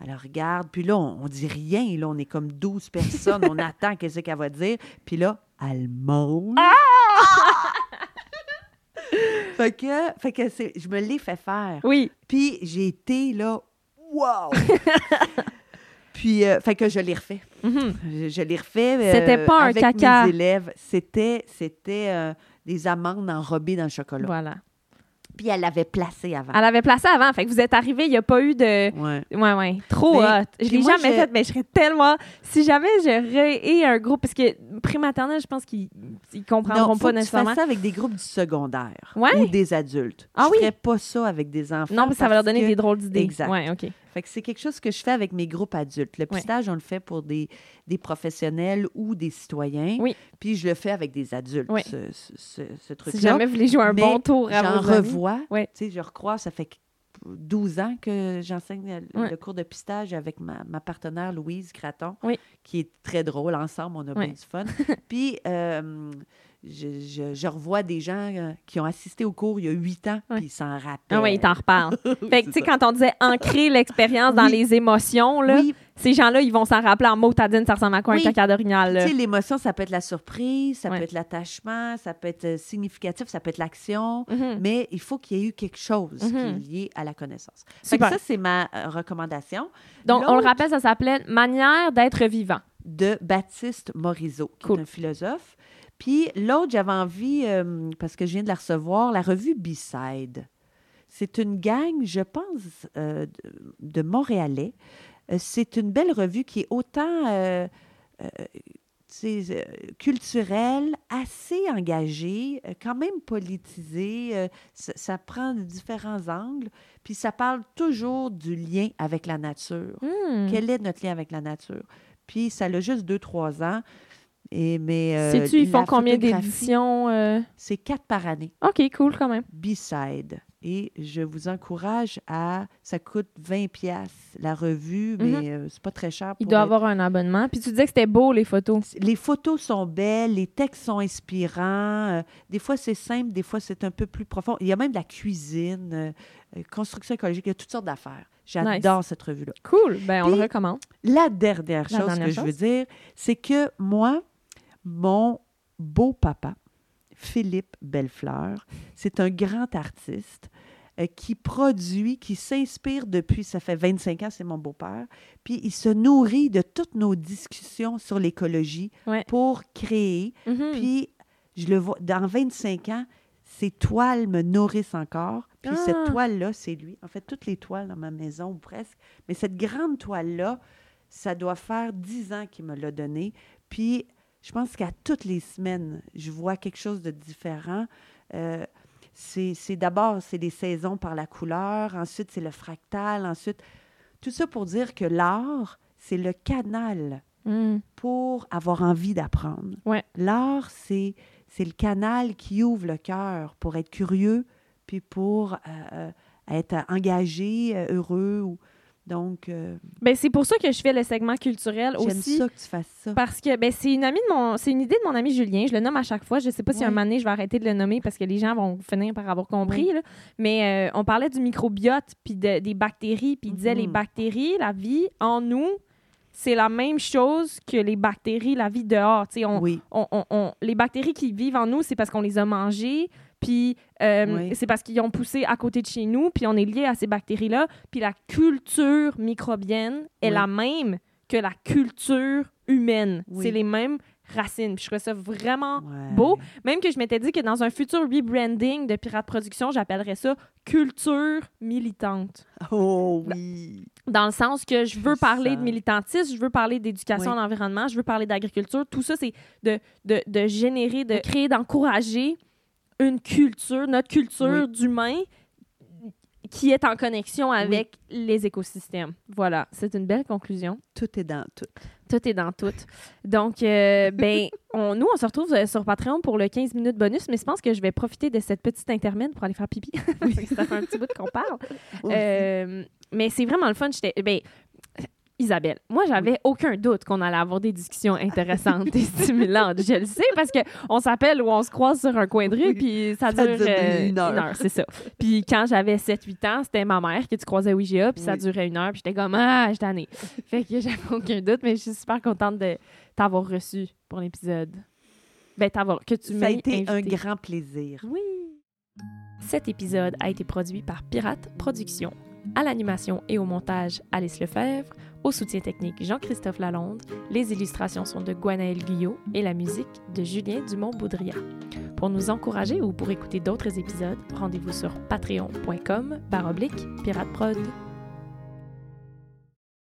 Speaker 2: elle le regarde. Puis là, on, on dit rien. Là, on est comme 12 personnes. on attend qu'est-ce qu'elle va dire. Puis là, elle mange. fait que, fait que je me l'ai fait faire.
Speaker 1: Oui.
Speaker 2: Puis j'ai été là, wow! Puis, euh, fait que je l'ai refait.
Speaker 1: Mhm.
Speaker 2: Je, je l'ai refait. euh,
Speaker 1: C'était pas un
Speaker 2: avec
Speaker 1: caca.
Speaker 2: mes élèves. C'était, c'était euh, des amandes enrobées dans le chocolat.
Speaker 1: Voilà.
Speaker 2: Puis elle l'avait placé avant.
Speaker 1: Elle avait placé avant, fait que vous êtes arrivé, il n'y a pas eu de.
Speaker 2: Ouais.
Speaker 1: Ouais, ouais. Trop
Speaker 2: Mais-
Speaker 1: hot. Je l'ai jamais fait, mais je serais tellement. Si jamais j'aurais un groupe, parce que prématernelle, je pense qu'ils ils comprendront
Speaker 2: Non, faut
Speaker 1: pas
Speaker 2: que tu
Speaker 1: nécessairement.
Speaker 2: fasses ça avec des groupes du secondaire
Speaker 1: Ouais.
Speaker 2: ou des adultes.
Speaker 1: Ah
Speaker 2: je
Speaker 1: oui?
Speaker 2: ferais pas ça avec des enfants.
Speaker 1: Non, mais ça va leur donner
Speaker 2: que-
Speaker 1: des drôles d'idées.
Speaker 2: Exact.
Speaker 1: Ouais, OK.
Speaker 2: Fait que c'est quelque chose que je fais avec mes groupes adultes. Le
Speaker 1: Ouais.
Speaker 2: pistage, on le fait pour des, des professionnels ou des citoyens.
Speaker 1: Oui.
Speaker 2: Puis je le fais avec des adultes,
Speaker 1: Oui.
Speaker 2: ce, ce, ce- ce
Speaker 1: Si
Speaker 2: truc-là.
Speaker 1: jamais vous voulez jouer un
Speaker 2: Mais
Speaker 1: bon tour à
Speaker 2: J'en revois.
Speaker 1: Ouais.
Speaker 2: Tu sais, je recrois, ça fait 12 ans que j'enseigne le, cours de pistage avec ma, ma partenaire Louise Graton,
Speaker 1: Oui.
Speaker 2: qui est très drôle. Ensemble, on a
Speaker 1: Ouais.
Speaker 2: bien du fun. Puis, euh, je, je- je revois des gens euh, qui ont assisté au cours il y a 8 ans, puis ils s'en rappellent.
Speaker 1: Ah oui, il t'en reparle. fait que, tu sais, quand on disait ancrer l'expérience dans les émotions, là,
Speaker 2: Oui,
Speaker 1: ces gens-là, ils vont s'en rappeler en motadine, ça ressemble à quoi
Speaker 2: Oui.
Speaker 1: un caca d'orignal.
Speaker 2: Tu sais, l'émotion, ça peut être la surprise, ça peut être l'attachement, ça peut être euh, significatif, ça peut être l'action,
Speaker 1: Mhm.
Speaker 2: mais il faut qu'il y ait eu quelque chose qui est
Speaker 1: Mhm.
Speaker 2: lié à la connaissance. Fait que ça, c'est ma euh, recommandation
Speaker 1: Donc, on le rappelle, ça s'appelait Manière d'être vivant.
Speaker 2: de Baptiste Morisot, qui
Speaker 1: Cool.
Speaker 2: est un philosophe. Puis l'autre, j'avais envie, euh, parce que je viens de la recevoir, la revue B-Side. C'est une gang, je pense, euh, de, Montréalais. Euh, c'est une belle revue qui est autant euh, culturelle, assez engagée, quand même politisée. ça, ça prend différents angles. Puis ça parle toujours du lien avec la nature.
Speaker 1: Hmm.
Speaker 2: Quel est notre lien avec la nature? Puis ça a juste 2-3 ans. Et, mais, euh,
Speaker 1: Sais-tu, ils font combien d'éditions? euh?
Speaker 2: C'est quatre par année.
Speaker 1: OK, cool quand même.
Speaker 2: B-side. Et je vous encourage à. Ça coûte 20$ piastres, la revue,
Speaker 1: Mhm.
Speaker 2: mais euh, c'est pas très cher.
Speaker 1: Il doit
Speaker 2: être-
Speaker 1: avoir un abonnement. Puis tu disais que c'était beau, les photos.
Speaker 2: Les photos sont belles, les textes sont inspirants. euh, des fois, c'est simple, des fois, c'est un peu plus profond. Il y a même de la cuisine, construction écologique, il y a toutes sortes d'affaires. J'adore cette revue-là.
Speaker 1: Cool. Ben, on
Speaker 2: Puis-
Speaker 1: le recommande.
Speaker 2: La dernière
Speaker 1: La
Speaker 2: chose
Speaker 1: dernière
Speaker 2: que je veux dire, c'est que moi, mon beau-papa, Philippe Bellefleur, c'est un grand artiste euh, qui produit, qui s'inspire depuis, ça fait 25 ans, c'est mon beau-père, puis il se nourrit de toutes nos discussions sur l'écologie
Speaker 1: Ouais.
Speaker 2: pour créer.
Speaker 1: Mhm.
Speaker 2: Puis, je le vois, dans 25 ans, ces toiles me nourrissent encore. Puis
Speaker 1: Ah.
Speaker 2: cette toile-là, c'est lui. En fait, toutes les toiles dans ma maison, ou presque. Mais cette grande toile-là, ça doit faire 10 ans qu'il me l'a donnée. Puis, je pense qu'à toutes les semaines, je vois quelque chose de différent. Euh, c'est d'abord, c'est les saisons par la couleur. Ensuite, c'est le fractal. Ensuite, tout ça pour dire que l'art, c'est le canal
Speaker 1: Mm.
Speaker 2: pour avoir envie d'apprendre.
Speaker 1: Ouais.
Speaker 2: L'art, c'est, le canal qui ouvre le cœur pour être curieux, puis pour euh, euh, être engagé, heureux. ou- Donc, euh,
Speaker 1: Ben, c'est pour ça que je fais le segment culturel
Speaker 2: j'aime
Speaker 1: aussi.
Speaker 2: ça que tu fasses ça.
Speaker 1: Parce que ben, c'est une amie de mon c'est une idée de mon ami Julien, je le nomme à chaque fois, je sais pas si
Speaker 2: Ouais.
Speaker 1: un moment donné je vais arrêter de le nommer parce que les gens vont finir par avoir compris là. mais euh, on parlait du microbiote puis de- des bactéries puis il disait
Speaker 2: Mhm.
Speaker 1: les bactéries, la vie en nous, c'est la même chose que les bactéries, la vie dehors, on,
Speaker 2: Oui,
Speaker 1: on- on- on- les bactéries qui vivent en nous, c'est parce qu'on les a mangées, puis euh,
Speaker 2: Oui.
Speaker 1: c'est parce qu'ils ont poussé à côté de chez nous, puis on est lié à ces bactéries-là. Puis la culture microbienne est
Speaker 2: Oui.
Speaker 1: la même que la culture humaine.
Speaker 2: Oui.
Speaker 1: C'est les mêmes racines. Puis je trouvais ça vraiment
Speaker 2: ouais.
Speaker 1: beau. Même que je m'étais dit que dans un futur rebranding de Pirate Production, j'appellerais ça culture militante.
Speaker 2: Oh oui.
Speaker 1: Dans le sens que je veux parler de militantisme, je veux parler d'éducation
Speaker 2: Oui.
Speaker 1: à l'environnement, je veux parler d'agriculture. Tout ça, c'est de, de, de générer, de créer, d'encourager une culture, notre culture d'humain qui est en connexion avec les écosystèmes. Voilà, c'est une belle conclusion.
Speaker 2: Tout est dans tout.
Speaker 1: Tout est dans tout. Donc, euh, ben, on, nous, on se retrouve euh, sur Patreon pour le 15 minutes bonus, mais je pense que je vais profiter de cette petite intermède pour aller faire pipi. Ça fait un petit bout qu'on parle. Euh, mais c'est vraiment le fun. Ben, Isabelle, moi, j'avais aucun doute qu'on allait avoir des discussions intéressantes et stimulantes. Je le sais parce qu'on s'appelle ou on se croise sur un coin de rue,
Speaker 2: Oui.
Speaker 1: puis ça,
Speaker 2: Ça
Speaker 1: dure
Speaker 2: dure
Speaker 1: euh,
Speaker 2: une heure.
Speaker 1: c'est ça. Puis quand j'avais 7-8 ans, c'était ma mère que tu croisais au IGA, puis ça durait une heure, puis j'étais comme, ah, je t'en ai. Fait que j'avais aucun doute, mais je suis super contente de t'avoir reçu pour l'épisode. Ben, t'avoir, que tu
Speaker 2: Ça a
Speaker 1: m'aies
Speaker 2: été un grand plaisir.
Speaker 1: Oui. Cet épisode a été produit par Pirate Productions. À l'animation et au montage, Alice Lefebvre. Au soutien technique, Jean-Christophe Lalonde. Les illustrations sont de Gwenaël Guyot et la musique de Julien Dumont-Boudria. Pour nous encourager ou pour écouter d'autres épisodes, rendez-vous sur patreon.com baroblique pirateprod.